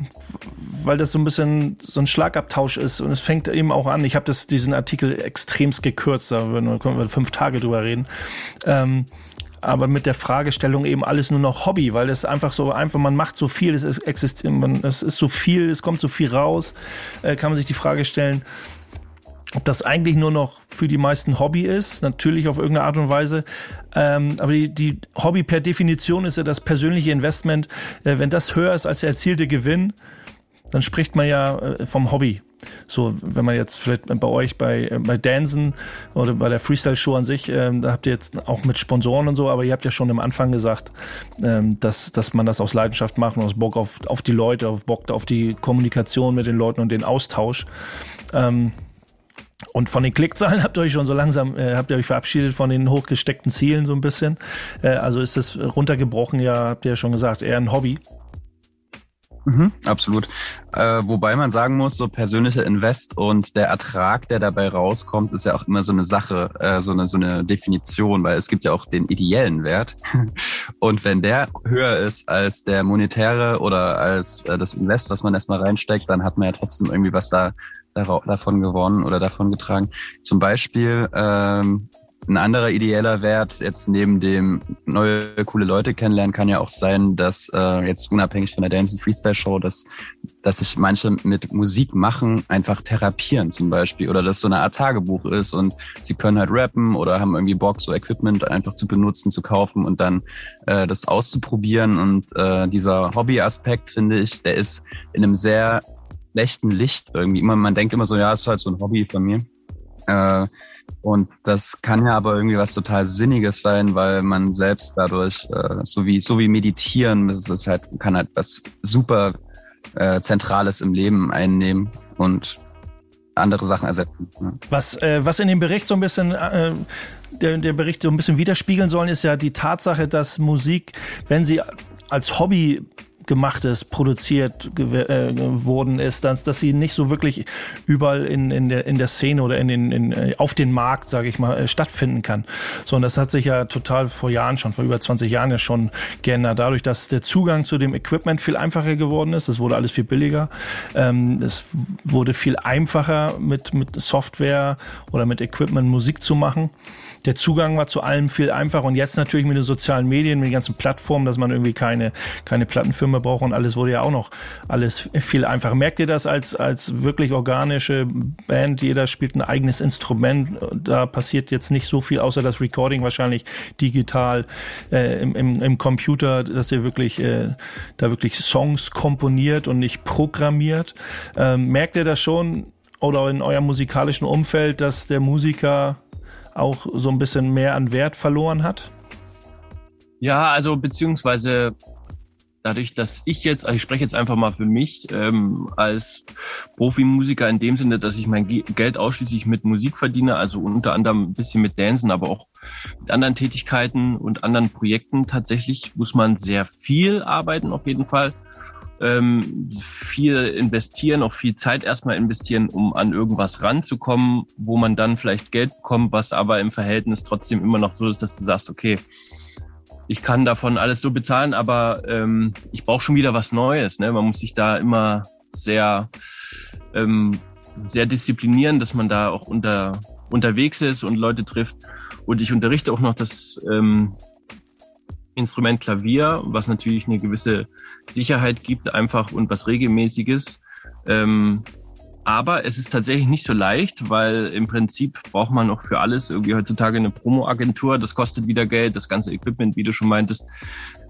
weil das so ein bisschen so ein Schlagabtausch ist. Und es fängt eben auch an, ich habe diesen Artikel extremst gekürzt, da würden können wir fünf Tage drüber reden. Ähm, aber mit der Fragestellung eben alles nur noch Hobby, weil es einfach so einfach, man macht so viel, es ist existiert, man, es ist so viel, es kommt so viel raus, äh, kann man sich die Frage stellen, ob das eigentlich nur noch für die meisten Hobby ist, natürlich auf irgendeine Art und Weise. Ähm, aber die, die Hobby per Definition ist ja das persönliche Investment. Äh, wenn das höher ist als der erzielte Gewinn, dann spricht man ja äh, vom Hobby. So, wenn man jetzt vielleicht bei euch bei, äh, bei Dansen oder bei der Freestyle-Show an sich, ähm, da habt ihr jetzt auch mit Sponsoren und so, aber ihr habt ja schon am Anfang gesagt, ähm, dass, dass man das aus Leidenschaft macht und aus Bock auf, auf die Leute, auf Bock auf die Kommunikation mit den Leuten und den Austausch. Ähm, und von den Klickzahlen [LAUGHS] habt ihr euch schon so langsam, äh, habt ihr euch verabschiedet von den hochgesteckten Zielen so ein bisschen. Äh, also ist das runtergebrochen, ja, habt ihr ja schon gesagt, eher ein Hobby. Mhm, absolut. Äh, wobei man sagen muss, so persönlicher Invest und der Ertrag, der dabei rauskommt, ist ja auch immer so eine Sache, äh, so, eine, so eine Definition, weil es gibt ja auch den ideellen Wert. [LAUGHS] Und wenn der höher ist als der monetäre oder als äh, das Invest, was man erstmal reinsteckt, dann hat man ja trotzdem irgendwie was da, davon gewonnen oder davon getragen. Zum Beispiel ähm, ein anderer ideeller Wert jetzt neben dem neue coole Leute kennenlernen kann ja auch sein, dass äh, jetzt unabhängig von der Dance and Freestyle Show, dass dass sich manche mit Musik machen einfach therapieren zum Beispiel oder dass so eine Art Tagebuch ist und sie können halt rappen oder haben irgendwie Bock so Equipment einfach zu benutzen, zu kaufen und dann äh, das auszuprobieren und äh, dieser Hobby-Aspekt finde ich, der ist in einem sehr schlechten Licht irgendwie immer. Man denkt immer so, ja, ist halt so ein Hobby von mir. Äh, und das kann ja aber irgendwie was total Sinniges sein, weil man selbst dadurch, äh, so wie so wie meditieren, das ist halt kann halt was super äh, Zentrales im Leben einnehmen und andere Sachen ersetzen. Was, was in dem Bericht so ein bisschen, der, der Bericht so ein bisschen widerspiegeln soll, ist ja die Tatsache, dass Musik, wenn sie als Hobby gemacht ist, produziert äh, worden ist, dass, dass sie nicht so wirklich überall in, in, der, in der Szene oder in den, in, äh, auf den Markt, sage ich mal, äh, stattfinden kann. So, und das hat sich ja total vor Jahren schon, vor über 20 Jahren ja schon geändert. Dadurch, dass der Zugang zu dem Equipment viel einfacher geworden ist, es wurde alles viel billiger, ähm, es wurde viel einfacher mit, mit Software oder mit Equipment Musik zu machen der Zugang war zu allem viel einfacher und jetzt natürlich mit den sozialen Medien, mit den ganzen Plattformen, dass man irgendwie keine, keine Plattenfirma braucht und alles wurde ja auch noch alles viel einfacher. Merkt ihr das als, als wirklich organische Band? Jeder spielt ein eigenes Instrument. Da passiert jetzt nicht so viel, außer das Recording wahrscheinlich digital äh, im, im, im Computer, dass ihr wirklich äh, da wirklich Songs komponiert und nicht programmiert. Ähm, merkt ihr das schon? Oder in eurem musikalischen Umfeld, dass der Musiker auch so ein bisschen mehr an Wert verloren hat? Ja, also beziehungsweise dadurch, dass ich jetzt, also ich spreche jetzt einfach mal für mich ähm, als Profimusiker in dem Sinne, dass ich mein Geld ausschließlich mit Musik verdiene, also unter anderem ein bisschen mit Dancen, aber auch mit anderen Tätigkeiten und anderen Projekten. Tatsächlich muss man sehr viel arbeiten auf jeden Fall ähm, viel investieren, auch viel Zeit erstmal investieren, um an irgendwas ranzukommen, wo man dann vielleicht Geld bekommt, was aber im Verhältnis trotzdem immer noch so ist, dass du sagst, okay, ich kann davon alles so bezahlen, aber ähm, ich brauche schon wieder was Neues. Ne? Man muss sich da immer sehr, ähm, sehr disziplinieren, dass man da auch unter, unterwegs ist und Leute trifft. Und ich unterrichte auch noch das ähm, Instrument Klavier, was natürlich eine gewisse Sicherheit gibt, einfach und was regelmäßiges. Ähm, aber es ist tatsächlich nicht so leicht, weil im Prinzip braucht man auch für alles irgendwie heutzutage eine Promo-Agentur. Das kostet wieder Geld. Das ganze Equipment, wie du schon meintest,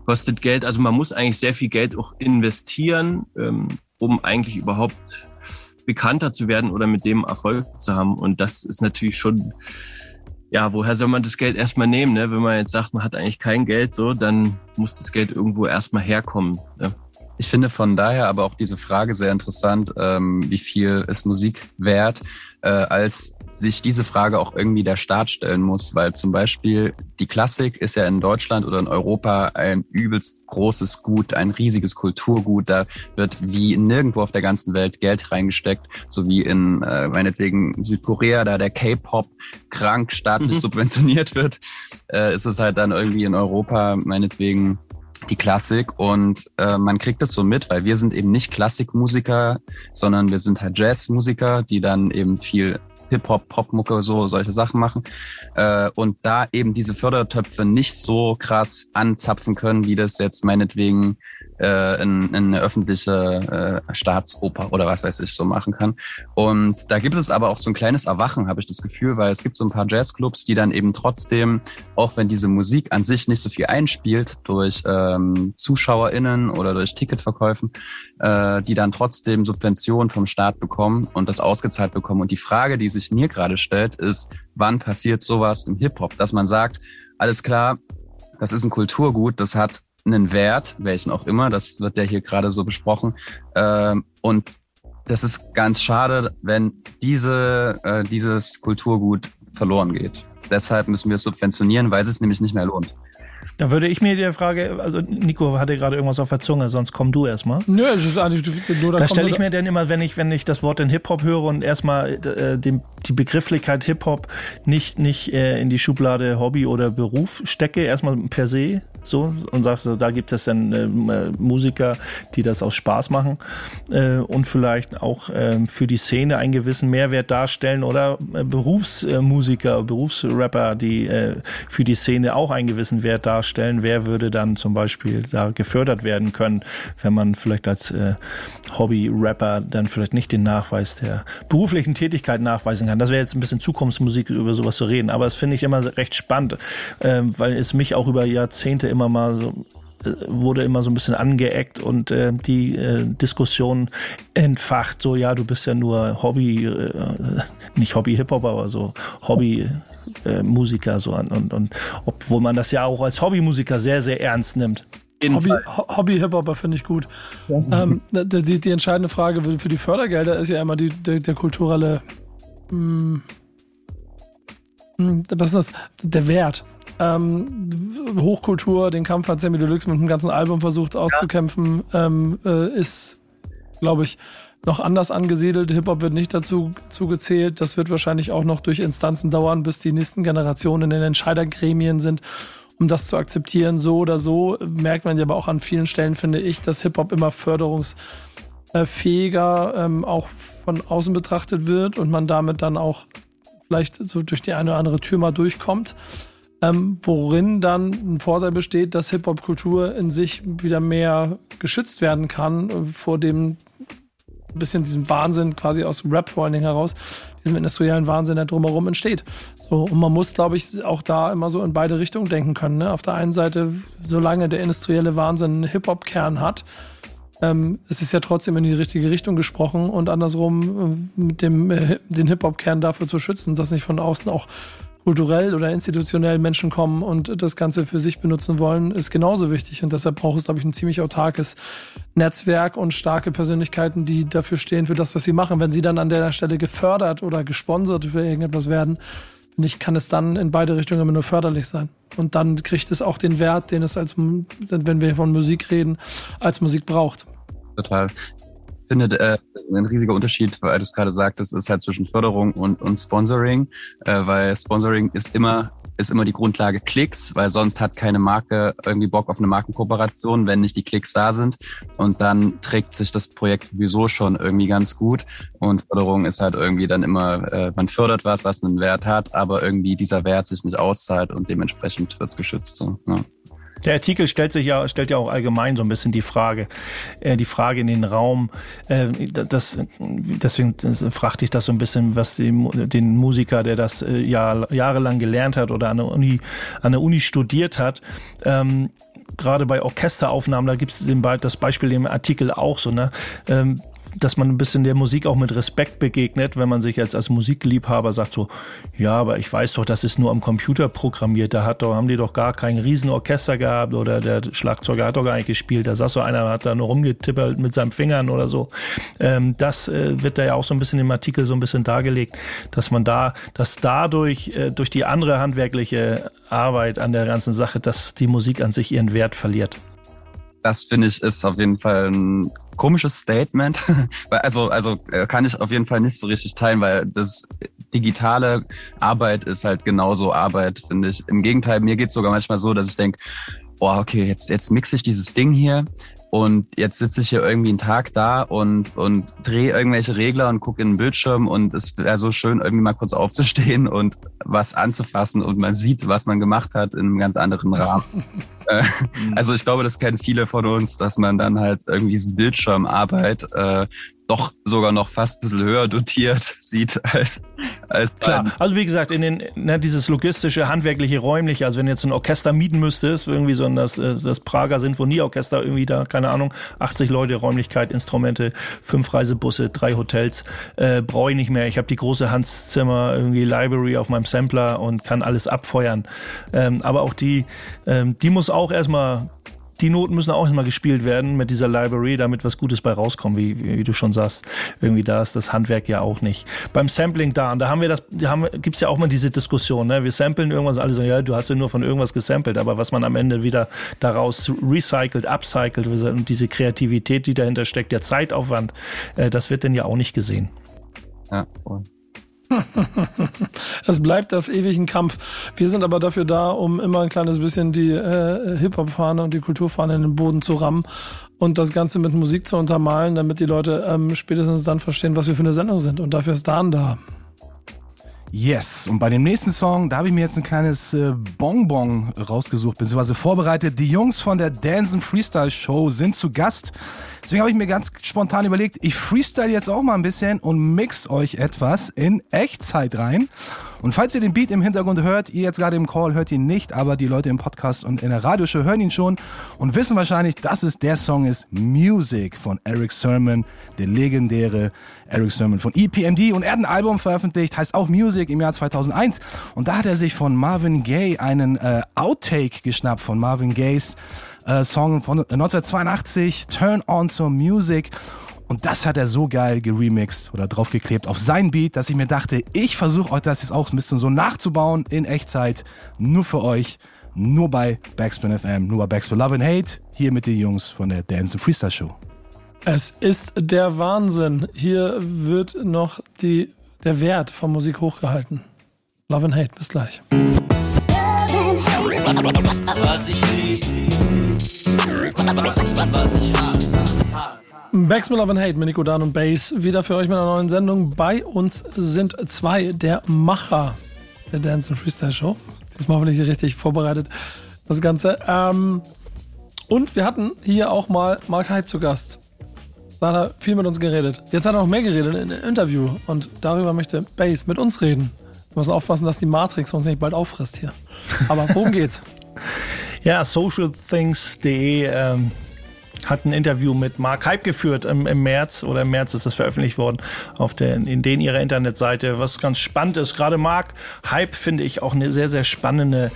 kostet Geld. Also man muss eigentlich sehr viel Geld auch investieren, ähm, um eigentlich überhaupt bekannter zu werden oder mit dem Erfolg zu haben. Und das ist natürlich schon ja, woher soll man das Geld erstmal nehmen? Ne? Wenn man jetzt sagt, man hat eigentlich kein Geld, so, dann muss das Geld irgendwo erstmal herkommen. Ne? Ich finde von daher aber auch diese Frage sehr interessant, ähm, wie viel ist Musik wert, äh, als sich diese Frage auch irgendwie der Staat stellen muss, weil zum Beispiel die Klassik ist ja in Deutschland oder in Europa ein übelst großes Gut, ein riesiges Kulturgut. Da wird wie nirgendwo auf der ganzen Welt Geld reingesteckt, so wie in äh, meinetwegen Südkorea, da der K-Pop krank staatlich mhm. subventioniert wird, äh, ist es halt dann irgendwie in Europa meinetwegen die Klassik und äh, man kriegt es so mit, weil wir sind eben nicht Klassikmusiker, sondern wir sind halt Jazzmusiker, die dann eben viel Hip-Hop, Popmucke, so solche Sachen machen äh, und da eben diese Fördertöpfe nicht so krass anzapfen können, wie das jetzt meinetwegen äh, in, in eine öffentliche äh, Staatsoper oder was weiß ich so machen kann. Und da gibt es aber auch so ein kleines Erwachen, habe ich das Gefühl, weil es gibt so ein paar Jazzclubs, die dann eben trotzdem, auch wenn diese Musik an sich nicht so viel einspielt durch ähm, ZuschauerInnen oder durch Ticketverkäufen, äh, die dann trotzdem Subventionen vom Staat bekommen und das ausgezahlt bekommen. Und die Frage, die sich mir gerade stellt, ist, wann passiert sowas im Hip-Hop, dass man sagt, alles klar, das ist ein Kulturgut, das hat einen Wert, welchen auch immer, das wird ja hier gerade so besprochen. Ähm, und das ist ganz schade, wenn diese, äh, dieses Kulturgut verloren geht. Deshalb müssen wir es subventionieren, weil es es nämlich nicht mehr lohnt. Da würde ich mir die Frage, also Nico hatte gerade irgendwas auf der Zunge, sonst komm du erstmal. Nö, es ist eigentlich nur Da stelle ich mir denn immer, wenn ich, wenn ich das Wort in Hip-Hop höre und erstmal äh, den, die Begrifflichkeit Hip-Hop nicht, nicht äh, in die Schublade Hobby oder Beruf stecke, erstmal per se, so und sagst, so, da gibt es dann äh, Musiker, die das aus Spaß machen äh, und vielleicht auch äh, für die Szene einen gewissen Mehrwert darstellen oder äh, Berufsmusiker, Berufsrapper, die äh, für die Szene auch einen gewissen Wert darstellen. Wer würde dann zum Beispiel da gefördert werden können, wenn man vielleicht als äh, Hobby-Rapper dann vielleicht nicht den Nachweis der beruflichen Tätigkeit nachweisen kann. Das wäre jetzt ein bisschen Zukunftsmusik, über sowas zu reden, aber das finde ich immer recht spannend, äh, weil es mich auch über Jahrzehnte immer mal so äh, wurde immer so ein bisschen angeeckt und äh, die äh, Diskussion entfacht, so ja, du bist ja nur Hobby, äh, nicht Hobby Hip-Hop, aber so Hobby äh, Musiker so und, und, und obwohl man das ja auch als Hobbymusiker sehr, sehr ernst nimmt. Hobby, Hobby Hip-Hopper finde ich gut. Ja. Ähm, die, die entscheidende Frage für die Fördergelder ist ja immer die, der, der kulturelle, mh, hm, mh, hm, was ist das? Der Wert ähm, Hochkultur, den Kampf hat Sammy Deluxe mit einem ganzen Album versucht auszukämpfen, ähm, äh, ist, glaube ich, noch anders angesiedelt. Hip-Hop wird nicht dazu zugezählt. Das wird wahrscheinlich auch noch durch Instanzen dauern, bis die nächsten Generationen in den Entscheidergremien sind, um das zu akzeptieren. So oder so merkt man ja aber auch an vielen Stellen, finde ich, dass Hip-Hop immer förderungsfähiger ähm, auch von außen betrachtet wird und man damit dann auch vielleicht so durch die eine oder andere Tür mal durchkommt. Ähm, worin dann ein Vorteil besteht, dass Hip-Hop-Kultur in sich wieder mehr geschützt werden kann äh, vor dem bisschen diesem Wahnsinn quasi aus Rap vor allen Dingen heraus, diesem industriellen Wahnsinn, der drumherum entsteht. So, und man muss, glaube ich, auch da immer so in beide Richtungen denken können. Ne? Auf der einen Seite, solange der industrielle Wahnsinn einen Hip-Hop-Kern hat, ähm, es ist ja trotzdem in die richtige Richtung gesprochen und andersrum äh, mit dem äh, den Hip-Hop-Kern dafür zu schützen, dass nicht von außen auch kulturell oder institutionell Menschen kommen und das Ganze für sich benutzen wollen, ist genauso wichtig. Und deshalb braucht es, glaube ich, ein ziemlich autarkes Netzwerk und starke Persönlichkeiten, die dafür stehen, für das, was sie machen. Wenn sie dann an der Stelle gefördert oder gesponsert für irgendetwas werden, finde ich, kann es dann in beide Richtungen immer nur förderlich sein. Und dann kriegt es auch den Wert, den es als, wenn wir von Musik reden, als Musik braucht. Total finde, äh, ein riesiger Unterschied, weil du es gerade sagtest, ist halt zwischen Förderung und, und Sponsoring, äh, weil Sponsoring ist immer ist immer die Grundlage Klicks, weil sonst hat keine Marke irgendwie Bock auf eine Markenkooperation, wenn nicht die Klicks da sind. Und dann trägt sich das Projekt sowieso schon irgendwie ganz gut. Und Förderung ist halt irgendwie dann immer, äh, man fördert was, was einen Wert hat, aber irgendwie dieser Wert sich nicht auszahlt und dementsprechend wird's geschützt. So, ja. Der Artikel stellt sich ja, stellt ja auch allgemein so ein bisschen die Frage, äh, die Frage in den Raum. Äh, das, deswegen fragte ich das so ein bisschen, was die, den Musiker, der das äh, Jahr, jahrelang gelernt hat oder an der Uni, an der Uni studiert hat, ähm, gerade bei Orchesteraufnahmen, da gibt es das Beispiel im Artikel auch so, ne? Ähm, dass man ein bisschen der Musik auch mit Respekt begegnet, wenn man sich jetzt als Musikliebhaber sagt so, ja, aber ich weiß doch, das ist nur am Computer programmiert, da hat doch, haben die doch gar kein Riesenorchester gehabt oder der Schlagzeuger hat doch gar nicht gespielt, da saß so einer, hat da nur rumgetippert mit seinen Fingern oder so. Ähm, das äh, wird da ja auch so ein bisschen im Artikel so ein bisschen dargelegt, dass man da, dass dadurch, äh, durch die andere handwerkliche Arbeit an der ganzen Sache, dass die Musik an sich ihren Wert verliert. Das finde ich ist auf jeden Fall ein komisches Statement. [LAUGHS] also, also äh, kann ich auf jeden Fall nicht so richtig teilen, weil das digitale Arbeit ist halt genauso Arbeit, finde ich. Im Gegenteil, mir geht's sogar manchmal so, dass ich denke, oh, okay, jetzt, jetzt mixe ich dieses Ding hier und jetzt sitze ich hier irgendwie einen Tag da und, und drehe irgendwelche Regler und gucke in den Bildschirm und es wäre so schön, irgendwie mal kurz aufzustehen und was anzufassen und man sieht, was man gemacht hat in einem ganz anderen Rahmen. [LAUGHS] Äh, [LAUGHS] also ich glaube, das kennen viele von uns, dass man dann halt irgendwie diese Bildschirmarbeit äh, doch sogar noch fast ein bisschen höher dotiert [LAUGHS] sieht als, als Klar, also wie gesagt, in den, ne, dieses logistische, handwerkliche, räumliche, also wenn du jetzt ein Orchester mieten müsstest, irgendwie so ein, das, äh, das Prager Sinfonieorchester, irgendwie da, keine Ahnung, 80 Leute, Räumlichkeit, Instrumente, fünf Reisebusse, drei Hotels, äh, brauche ich nicht mehr. Ich habe die große Hans Zimmer, irgendwie Library auf meinem Sampler und kann alles abfeuern. Ähm, aber auch die, ähm, die muss auch erstmal die Noten müssen auch immer gespielt werden mit dieser Library, damit was Gutes bei rauskommt, wie, wie, du schon sagst. Irgendwie da ist das Handwerk ja auch nicht. Beim Sampling da, und da haben wir das, da haben, gibt's ja auch mal diese Diskussion, ne? Wir samplen irgendwas, alle so, ja, du hast ja nur von irgendwas gesampelt, aber was man am Ende wieder daraus recycelt, upcycelt und diese Kreativität, die dahinter steckt, der Zeitaufwand, äh, das wird denn ja auch nicht gesehen. Ja, voll. [LAUGHS] es bleibt auf ewig ein Kampf. Wir sind aber dafür da, um immer ein kleines bisschen die äh, Hip-Hop-Fahne und die Kulturfahne in den Boden zu rammen und das Ganze mit Musik zu untermalen, damit die Leute ähm, spätestens dann verstehen, was wir für eine Sendung sind. Und dafür ist Dan da. Yes, und bei dem nächsten Song, da habe ich mir jetzt ein kleines äh, Bonbon rausgesucht, beziehungsweise vorbereitet. Die Jungs von der Dance Freestyle Show sind zu Gast. Deswegen habe ich mir ganz spontan überlegt, ich freestyle jetzt auch mal ein bisschen und mix euch etwas in Echtzeit rein. Und falls ihr den Beat im Hintergrund hört, ihr jetzt gerade im Call hört ihn nicht, aber die Leute im Podcast und in der Radioshow hören ihn schon und wissen wahrscheinlich, dass es der Song ist Music von Eric Sermon, der legendäre Eric Sermon von EPMD und er hat ein Album veröffentlicht, heißt auch Music im Jahr 2001 und da hat er sich von Marvin Gaye einen äh, Outtake geschnappt von Marvin Gayes äh, Song von 1982, Turn On to Music Und das hat er so geil geremixed oder draufgeklebt auf sein Beat, dass ich mir dachte, ich versuche euch das jetzt auch ein bisschen so nachzubauen in Echtzeit, nur für euch, nur bei Backspin FM, nur bei Backspin Love and Hate, hier mit den Jungs von der Dance and Freestyle Show. Es ist der Wahnsinn. Hier wird noch die, der Wert von Musik hochgehalten. Love and Hate, bis gleich. Was ich lieb, was ich hasse. Backspin Love and Hate mit Dan und Bass. Wieder für euch mit einer neuen Sendung. Bei uns sind zwei der Macher der Dance and Freestyle Show. Diesmal hoffentlich richtig vorbereitet, das Ganze. Ähm, und wir hatten hier auch mal Mark Hype zu Gast. Da hat er viel mit uns geredet. Jetzt hat er noch mehr geredet in einem Interview. Und darüber möchte Bass mit uns reden. Wir müssen aufpassen, dass die Matrix uns nicht bald auffrisst hier. Aber worum geht's? [LAUGHS] Ja, socialthings.de ähm, hat ein Interview mit Mark Hype geführt im, im März oder im März ist das veröffentlicht worden auf der, in denen ihrer Internetseite, was ganz spannend ist. Gerade Mark Hype finde ich auch eine sehr, sehr spannende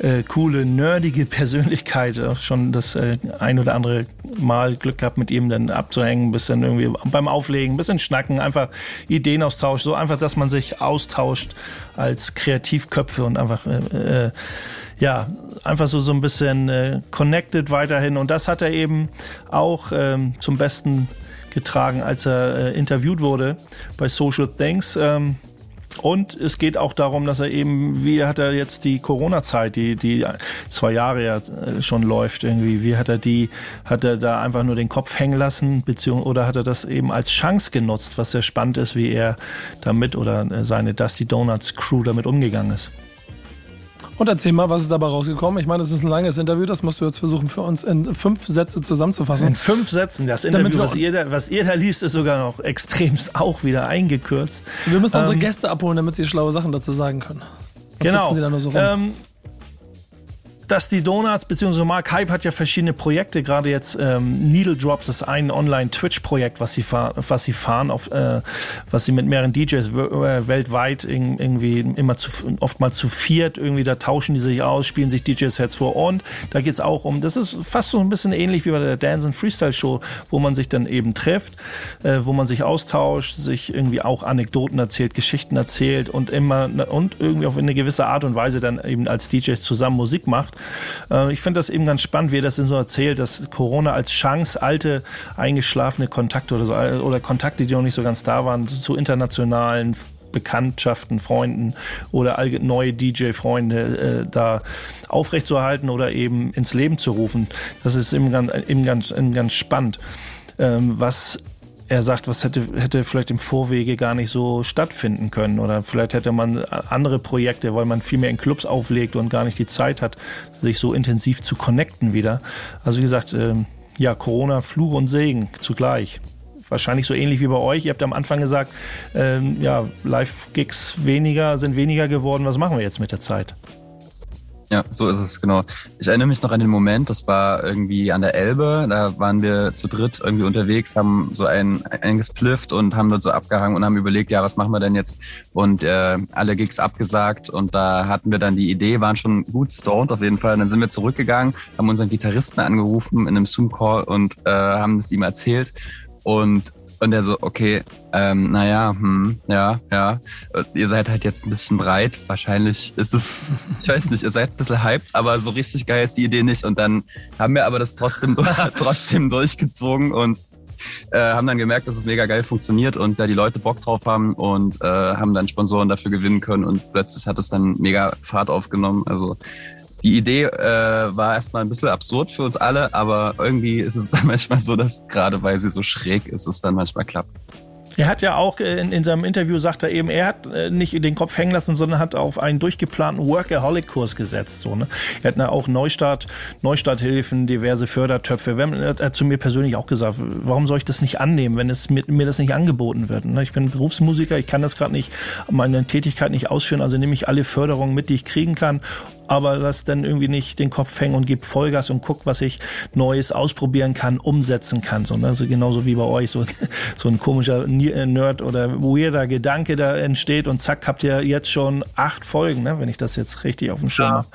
äh, coole, nerdige Persönlichkeit. Auch schon das äh, ein oder andere Mal Glück gehabt, mit ihm dann abzuhängen, bisschen irgendwie beim Auflegen, bisschen schnacken, einfach Ideen austauschen, so einfach, dass man sich austauscht als Kreativköpfe und einfach äh, äh, ja, einfach so, so ein bisschen äh, connected weiterhin. Und das hat er eben auch ähm, zum Besten getragen, als er äh, interviewt wurde bei Social Things. Ähm, und es geht auch darum, dass er eben, wie hat er jetzt die Corona-Zeit, die, die zwei Jahre ja äh, schon läuft irgendwie, wie hat er die, hat er da einfach nur den Kopf hängen lassen, beziehungsweise, oder hat er das eben als Chance genutzt, was sehr spannend ist, wie er damit oder äh, seine Dusty Donuts Crew damit umgegangen ist. Und erzähl mal, was ist dabei rausgekommen? Ich meine, es ist ein langes Interview, das musst du jetzt versuchen, für uns in fünf Sätze zusammenzufassen. In fünf Sätzen. Das Interview, was ihr, da, was ihr da liest, ist sogar noch extremst auch wieder eingekürzt. Wir müssen unsere ähm, Gäste abholen, damit sie schlaue Sachen dazu sagen können. Sonst genau. So ähm, dass die Donuts bzw. Mark Hype hat ja verschiedene Projekte, gerade jetzt ähm, Needle Drops ist ein Online-Twitch-Projekt, was sie, was sie fahren, auf, äh, was sie mit mehreren DJs äh, weltweit in, irgendwie immer zu, oftmals zu viert, irgendwie da tauschen die sich aus, spielen sich DJ-Sets vor und da geht's auch um, das ist fast so ein bisschen ähnlich wie bei der Dance and Freestyle Show, wo man sich dann eben trifft, äh, wo man sich austauscht, sich irgendwie auch Anekdoten erzählt, Geschichten erzählt und immer und irgendwie auf eine gewisse Art und Weise dann eben als DJs zusammen Musik macht. Äh, ich finde das eben ganz spannend, wie er das so erzählt, dass Corona als Chance alte eingeschlafene Kontakte oder so oder Kontakte, die noch nicht so ganz da waren, zu internationalen Bekanntschaften, Freunden oder neue DJ-Freunde äh, da aufrechtzuerhalten oder eben ins Leben zu rufen. Das ist eben ganz, eben ganz, eben ganz spannend. Ähm, was er sagt, was hätte, hätte vielleicht im Vorwege gar nicht so stattfinden können oder vielleicht hätte man andere Projekte, weil man viel mehr in Clubs auflegt und gar nicht die Zeit hat, sich so intensiv zu connecten wieder. Also wie gesagt, äh, ja, Corona, Fluch und Segen zugleich. Wahrscheinlich so ähnlich wie bei euch. Ihr habt am Anfang gesagt, ähm, ja, Live-Gigs weniger, sind weniger geworden. Was machen wir jetzt mit der Zeit? Ja, so ist es, genau. Ich erinnere mich noch an den Moment, das war irgendwie an der Elbe, da waren wir zu dritt irgendwie unterwegs, haben so ein eingesplifft und haben dort so abgehangen und haben überlegt, ja, was machen wir denn jetzt? Und äh, alle Gigs abgesagt und da hatten wir dann die Idee, waren schon gut stoned auf jeden Fall. Und dann sind wir zurückgegangen, haben unseren Gitarristen angerufen in einem Zoom-Call und äh, haben es ihm erzählt. Und und er so, okay, ähm, naja, hm, ja, ja. Ihr seid halt jetzt ein bisschen breit. Wahrscheinlich ist es, ich weiß nicht, ihr seid ein bisschen hyped, aber so richtig geil ist die Idee nicht. Und dann haben wir aber das trotzdem, [LAUGHS] trotzdem durchgezogen und äh, haben dann gemerkt, dass es mega geil funktioniert und da die Leute Bock drauf haben und äh, haben dann Sponsoren dafür gewinnen können und plötzlich hat es dann mega Fahrt aufgenommen. Also die Idee äh, war erstmal ein bisschen absurd für uns alle, aber irgendwie ist es [LAUGHS] dann manchmal so, dass gerade weil sie so schräg ist, es dann manchmal klappt. Er hat ja auch äh, in, in seinem Interview sagt er eben, er hat äh, nicht den Kopf hängen lassen, sondern hat auf einen durchgeplanten Workaholic-Kurs gesetzt. So, ne? Er hat auch Neustart, Neustarthilfen, diverse Fördertöpfe. Er hat zu mir persönlich auch gesagt, warum soll ich das nicht annehmen, wenn es mir, mir das nicht angeboten wird? Ne? Ich bin Berufsmusiker, ich kann das gerade nicht, meine Tätigkeit nicht ausführen, also nehme ich alle Förderungen mit, die ich kriegen kann aber lass dann irgendwie nicht den Kopf hängen und gib Vollgas und guck, was ich Neues ausprobieren kann, umsetzen kann. So, ne? also genauso wie bei euch, so, [LAUGHS] so ein komischer Nerd oder weirder Gedanke da entsteht und zack, habt ihr jetzt schon acht Folgen, ne? wenn ich das jetzt richtig auf dem Schirm ja. habe.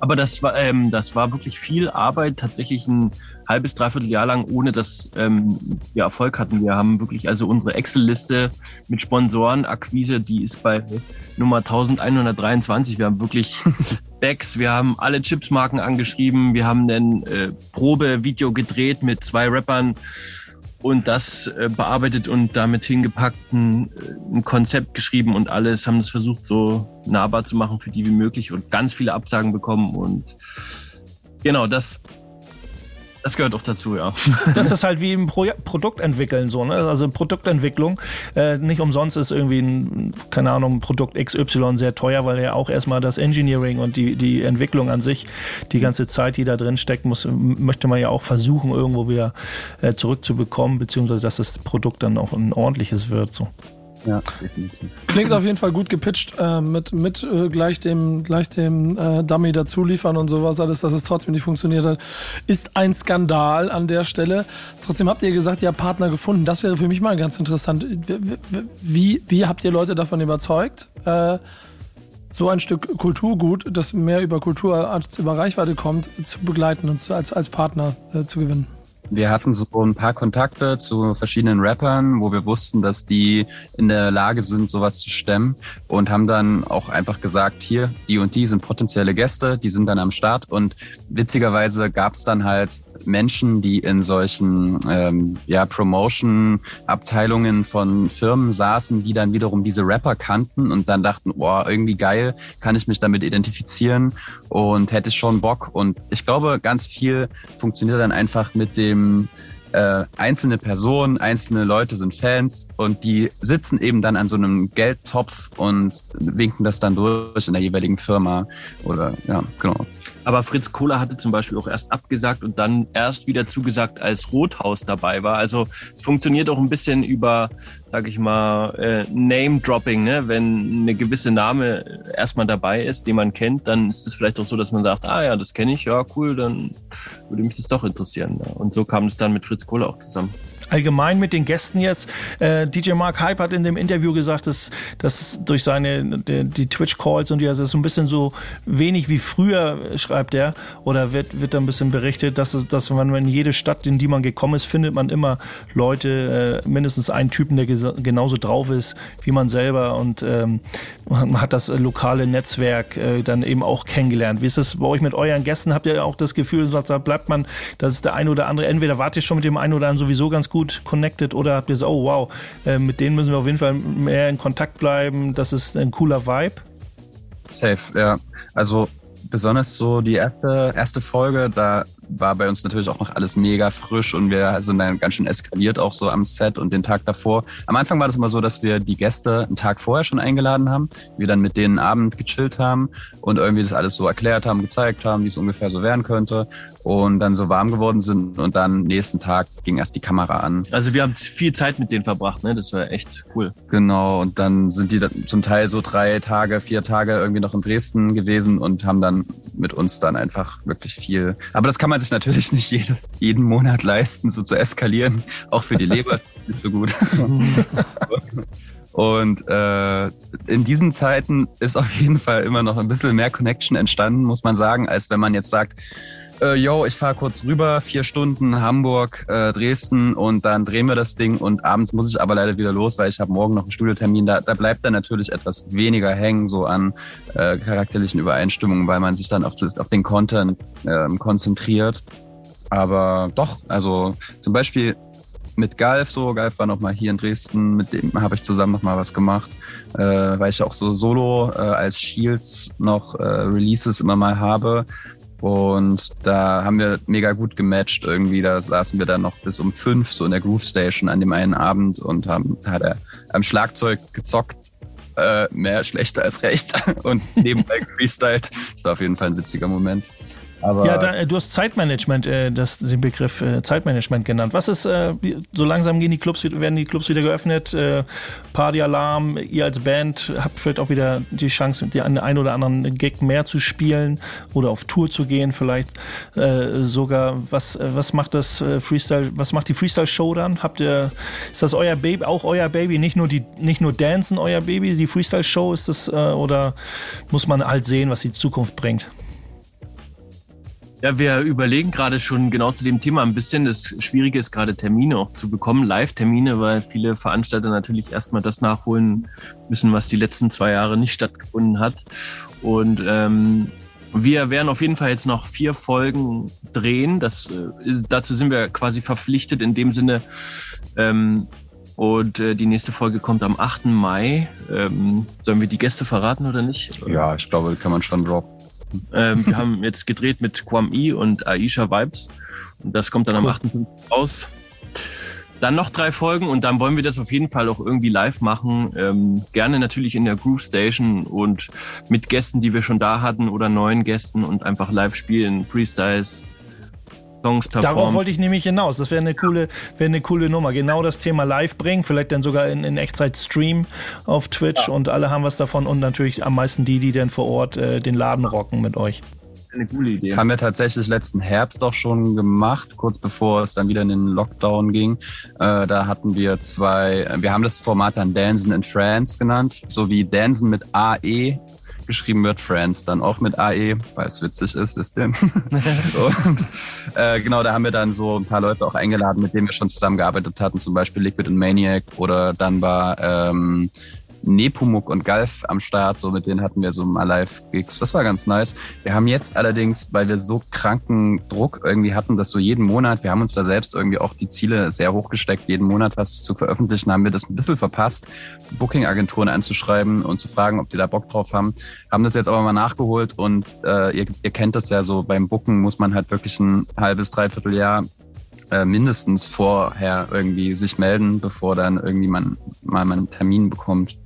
Aber das war, ähm, das war wirklich viel Arbeit, tatsächlich ein halbes, dreiviertel Jahr lang, ohne dass ähm, wir Erfolg hatten. Wir haben wirklich also unsere Excel-Liste mit Sponsorenakquise, die ist bei Nummer 1123. Wir haben wirklich [LAUGHS] Bags, wir haben alle Chipsmarken angeschrieben, wir haben ein äh, Probevideo gedreht mit zwei Rappern und das äh, bearbeitet und damit hingepackt, ein, äh, ein, Konzept geschrieben und alles, haben es versucht, so nahbar zu machen für die wie möglich und ganz viele Absagen bekommen und genau, das das gehört auch dazu, ja. Das ist halt wie im Pro Produkt entwickeln, so, ne? Also Produktentwicklung. Äh, nicht umsonst ist irgendwie ein, keine Ahnung, Produkt XY sehr teuer, weil ja auch erstmal das Engineering und die, die Entwicklung an sich, die ganze Zeit, die da drin steckt, muss, möchte man ja auch versuchen, irgendwo wieder äh, zurückzubekommen, beziehungsweise dass das Produkt dann auch ein ordentliches wird. So. Ja, definitiv. Klingt auf jeden Fall gut gepitcht, äh, mit, mit äh, gleich dem, gleich dem äh, Dummy dazu liefern und sowas, alles, dass es trotzdem nicht funktioniert hat, ist ein Skandal an der Stelle. Trotzdem habt ihr gesagt, ihr habt Partner gefunden. Das wäre für mich mal ganz interessant. Wie, wie habt ihr Leute davon überzeugt? Äh, so ein Stück Kulturgut, das mehr über Kultur als über Reichweite kommt, zu begleiten und als, als Partner äh, zu gewinnen. Wir hatten so ein paar Kontakte zu verschiedenen Rappern, wo wir wussten, dass die in der Lage sind, sowas zu stemmen und haben dann auch einfach gesagt, hier, die und die sind potenzielle Gäste, die sind dann am Start und witzigerweise gab es dann halt Menschen, die in solchen ähm, ja, Promotion-Abteilungen von Firmen saßen, die dann wiederum diese Rapper kannten und dann dachten, boah, irgendwie geil, kann ich mich damit identifizieren und hätte schon Bock. Und ich glaube, ganz viel funktioniert dann einfach mit dem äh, einzelne Personen, einzelne Leute sind Fans und die sitzen eben dann an so einem Geldtopf und winken das dann durch in der jeweiligen Firma oder ja, genau. Aber Fritz Kohler hatte zum Beispiel auch erst abgesagt und dann erst wieder zugesagt, als Rothaus dabei war. Also es funktioniert auch ein bisschen über, sag ich mal, äh, Name-Dropping. Ne? Wenn eine gewisse Name erstmal dabei ist, den man kennt, dann ist es vielleicht auch so, dass man sagt, ah ja, das kenne ich, ja cool, dann würde mich das doch interessieren. Ja. Und so kam es dann mit Fritz Kohler auch zusammen allgemein mit den Gästen jetzt. Äh, DJ Mark Hype hat in dem Interview gesagt, dass, dass durch seine die, die Twitch-Calls und die, also so ein bisschen so wenig wie früher, schreibt er, oder wird, wird da ein bisschen berichtet, dass, dass man in jede Stadt, in die man gekommen ist, findet man immer Leute, äh, mindestens einen Typen, der genauso drauf ist wie man selber und ähm, man hat das lokale Netzwerk äh, dann eben auch kennengelernt. Wie ist das bei euch mit euren Gästen? Habt ihr auch das Gefühl, da bleibt man, dass ist der eine oder andere, entweder wart ihr schon mit dem einen oder anderen sowieso ganz gut connected oder habt ihr so, oh wow, äh, mit denen müssen wir auf jeden Fall mehr in Kontakt bleiben, das ist ein cooler Vibe? Safe, ja. Also besonders so die erste, erste Folge, da war bei uns natürlich auch noch alles mega frisch und wir sind dann ganz schön eskaliert auch so am Set und den Tag davor. Am Anfang war das immer so, dass wir die Gäste einen Tag vorher schon eingeladen haben, wir dann mit denen Abend gechillt haben und irgendwie das alles so erklärt haben, gezeigt haben, wie es ungefähr so werden könnte und dann so warm geworden sind und dann nächsten Tag ging erst die Kamera an. Also wir haben viel Zeit mit denen verbracht, ne? Das war echt cool. Genau und dann sind die zum Teil so drei Tage, vier Tage irgendwie noch in Dresden gewesen und haben dann mit uns dann einfach wirklich viel. Aber das kann man sich natürlich nicht jedes, jeden Monat leisten, so zu eskalieren. Auch für die Leber [LAUGHS] ist nicht so gut. Und äh, in diesen Zeiten ist auf jeden Fall immer noch ein bisschen mehr Connection entstanden, muss man sagen, als wenn man jetzt sagt, äh, yo, ich fahre kurz rüber, vier Stunden Hamburg, äh, Dresden und dann drehen wir das Ding und abends muss ich aber leider wieder los, weil ich habe morgen noch einen Studiotermin. Da, da bleibt dann natürlich etwas weniger hängen, so an äh, charakterlichen Übereinstimmungen, weil man sich dann auf, das, auf den Content äh, konzentriert. Aber doch, also zum Beispiel mit Galf so. Galf war noch mal hier in Dresden, mit dem habe ich zusammen noch mal was gemacht, äh, weil ich auch so solo äh, als Shields noch äh, Releases immer mal habe. Und da haben wir mega gut gematcht irgendwie. Da saßen wir dann noch bis um fünf so in der Groove Station an dem einen Abend und haben hat er am Schlagzeug gezockt. Äh, mehr schlechter als recht [LAUGHS] und nebenbei gefreestylt. Das war auf jeden Fall ein witziger Moment. Aber ja, da, äh, du hast Zeitmanagement, äh, das, den Begriff äh, Zeitmanagement genannt. Was ist, äh, so langsam gehen die Clubs, werden die Clubs wieder geöffnet, äh, Partyalarm, ihr als Band habt vielleicht auch wieder die Chance, die einen oder anderen Gig mehr zu spielen oder auf Tour zu gehen, vielleicht äh, sogar. Was, äh, was macht das äh, Freestyle, was macht die Freestyle-Show dann? Habt ihr, ist das euer Baby, auch euer Baby, nicht nur die, nicht nur Dancen euer Baby, die Freestyle-Show ist das, äh, oder muss man halt sehen, was die Zukunft bringt? Ja, wir überlegen gerade schon genau zu dem Thema ein bisschen. Das Schwierige ist gerade Termine auch zu bekommen, Live-Termine, weil viele Veranstalter natürlich erstmal das nachholen müssen, was die letzten zwei Jahre nicht stattgefunden hat. Und ähm, wir werden auf jeden Fall jetzt noch vier Folgen drehen. Das, äh, dazu sind wir quasi verpflichtet in dem Sinne. Ähm, und äh, die nächste Folge kommt am 8. Mai. Ähm, sollen wir die Gäste verraten oder nicht? Ja, ich glaube, kann man schon droppen. Ähm, wir haben jetzt gedreht mit Kwam I und Aisha Vibes. Und das kommt dann am 8. raus. Dann noch drei Folgen und dann wollen wir das auf jeden Fall auch irgendwie live machen. Ähm, gerne natürlich in der Groove Station und mit Gästen, die wir schon da hatten oder neuen Gästen und einfach live spielen, Freestyles, Songs performen. Darauf wollte ich nämlich hinaus. Das wäre eine coole, wäre eine coole Nummer. Genau das Thema live bringen, vielleicht dann sogar in, in Echtzeit streamen auf Twitch und alle haben was davon und natürlich am meisten die, die dann vor Ort äh, den Laden rocken mit euch. eine coole Idee. Haben wir tatsächlich letzten Herbst auch schon gemacht, kurz bevor es dann wieder in den Lockdown ging. Äh, da hatten wir zwei, wir haben das Format dann Dancen in France genannt, so wie Dancen mit AE geschrieben wird, Friends dann auch mit AE, weil es witzig ist, wisst ihr. [LAUGHS] und äh, genau, da haben wir dann so ein paar Leute auch eingeladen, mit denen wir schon zusammengearbeitet hatten, zum Beispiel Liquid und Maniac oder dann war ähm, Nepomuk und Galf am Start, so mit denen hatten wir so mal Live-Gigs. Das war ganz nice. Wir haben jetzt allerdings, weil wir so kranken Druck irgendwie hatten, dass so jeden Monat, wir haben uns da selbst irgendwie auch die Ziele sehr hochgesteckt, jeden Monat was zu veröffentlichen, haben wir das ein bisschen verpasst, Booking-Agenturen anzuschreiben und zu fragen, ob die da Bock drauf haben. Haben das jetzt aber mal nachgeholt und äh, ihr, ihr kennt das ja so, beim Booken muss man halt wirklich ein halbes, dreiviertel Jahr äh, mindestens vorher irgendwie sich melden, bevor dann irgendwie man mal einen Termin bekommt.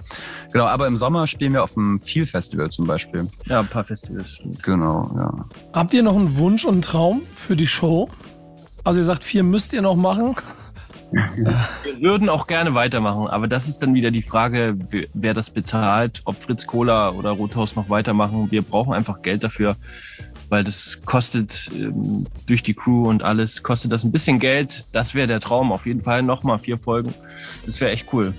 Genau, aber im Sommer spielen wir auf dem Feel Festival zum Beispiel. Ja, ein paar Festivals, stimmt. Genau, ja. Habt ihr noch einen Wunsch und einen Traum für die Show? Also ihr sagt, vier müsst ihr noch machen. [LAUGHS] Wir würden auch gerne weitermachen, aber das ist dann wieder die Frage, wer- das bezahlt, ob Fritz Cola oder Rothaus noch weitermachen. Wir brauchen einfach Geld dafür, weil das kostet ähm, durch die Crew und alles, kostet das ein bisschen Geld. Das wäre der Traum auf jeden Fall. Nochmal vier Folgen. Das wäre echt cool.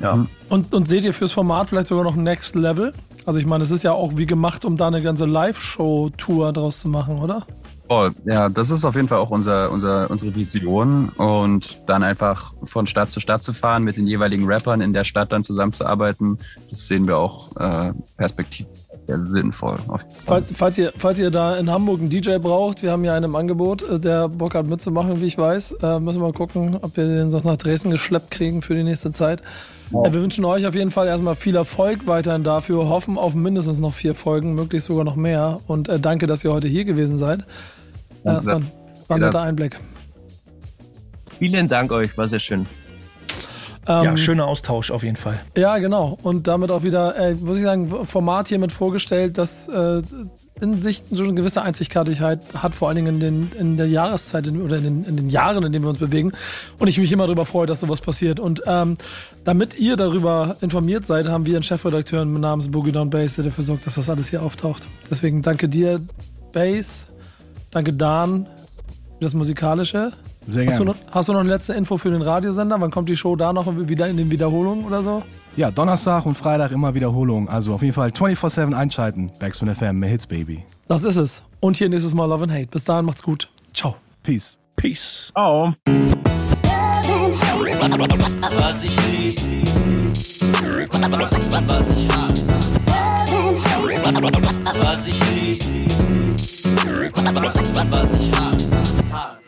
Ja. Mhm. Und, und seht ihr fürs Format vielleicht sogar noch ein Next Level? Also ich meine, es ist ja auch wie gemacht, um da eine ganze Live-Show-Tour draus zu machen, oder? Voll. Ja, das ist auf jeden Fall auch unser, unser, unsere Vision und dann einfach von Stadt zu Stadt zu fahren, mit den jeweiligen Rappern in der Stadt dann zusammenzuarbeiten, das sehen wir auch äh, perspektivisch als sehr sinnvoll. Falls, falls, ihr, falls ihr da in Hamburg einen DJ braucht, wir haben ja einen im Angebot, äh, der Bock hat mitzumachen, wie ich weiß. Äh, müssen wir mal gucken, ob wir den sonst nach Dresden geschleppt kriegen für die nächste Zeit. Äh, wir wünschen euch auf jeden Fall erstmal viel Erfolg weiterhin dafür, hoffen auf mindestens noch vier Folgen, möglichst sogar noch mehr. Und äh, danke, dass ihr heute hier gewesen seid. Äh, das war, ein- war ein netter Einblick. Vielen Dank euch, war sehr schön. Ähm, Ja, schöner Austausch auf jeden Fall. Ja, genau. Und damit auch wieder, äh, muss ich sagen, Format hiermit vorgestellt, das äh, in sich so eine gewisse Einzigartigkeit hat, vor allen Dingen in, den, in der Jahreszeit in, oder in den, in den Jahren, in denen wir uns bewegen. Und ich mich immer darüber freue, dass sowas passiert. Und ähm, damit ihr darüber informiert seid, haben wir einen Chefredakteur namens Boogie Down Bass, der dafür sorgt, dass das alles hier auftaucht. Deswegen danke dir, Bass. Danke, Dan, für das Musikalische. Sehr Hast du, gerne. noch, hast du noch eine letzte Info für den Radiosender? Wann kommt die Show da noch wieder in den Wiederholungen oder so? Ja, Donnerstag und Freitag immer Wiederholung. Also auf jeden Fall 24-7 einschalten. Backspin FM, mehr Hits, Baby. Das ist es. Und hier nächstes Mal Love and Hate. Bis dahin macht's gut. Ciao. Peace. Peace. Ciao. Was ich lieb, was ich hasse. Was ich lieb, was ich hasse.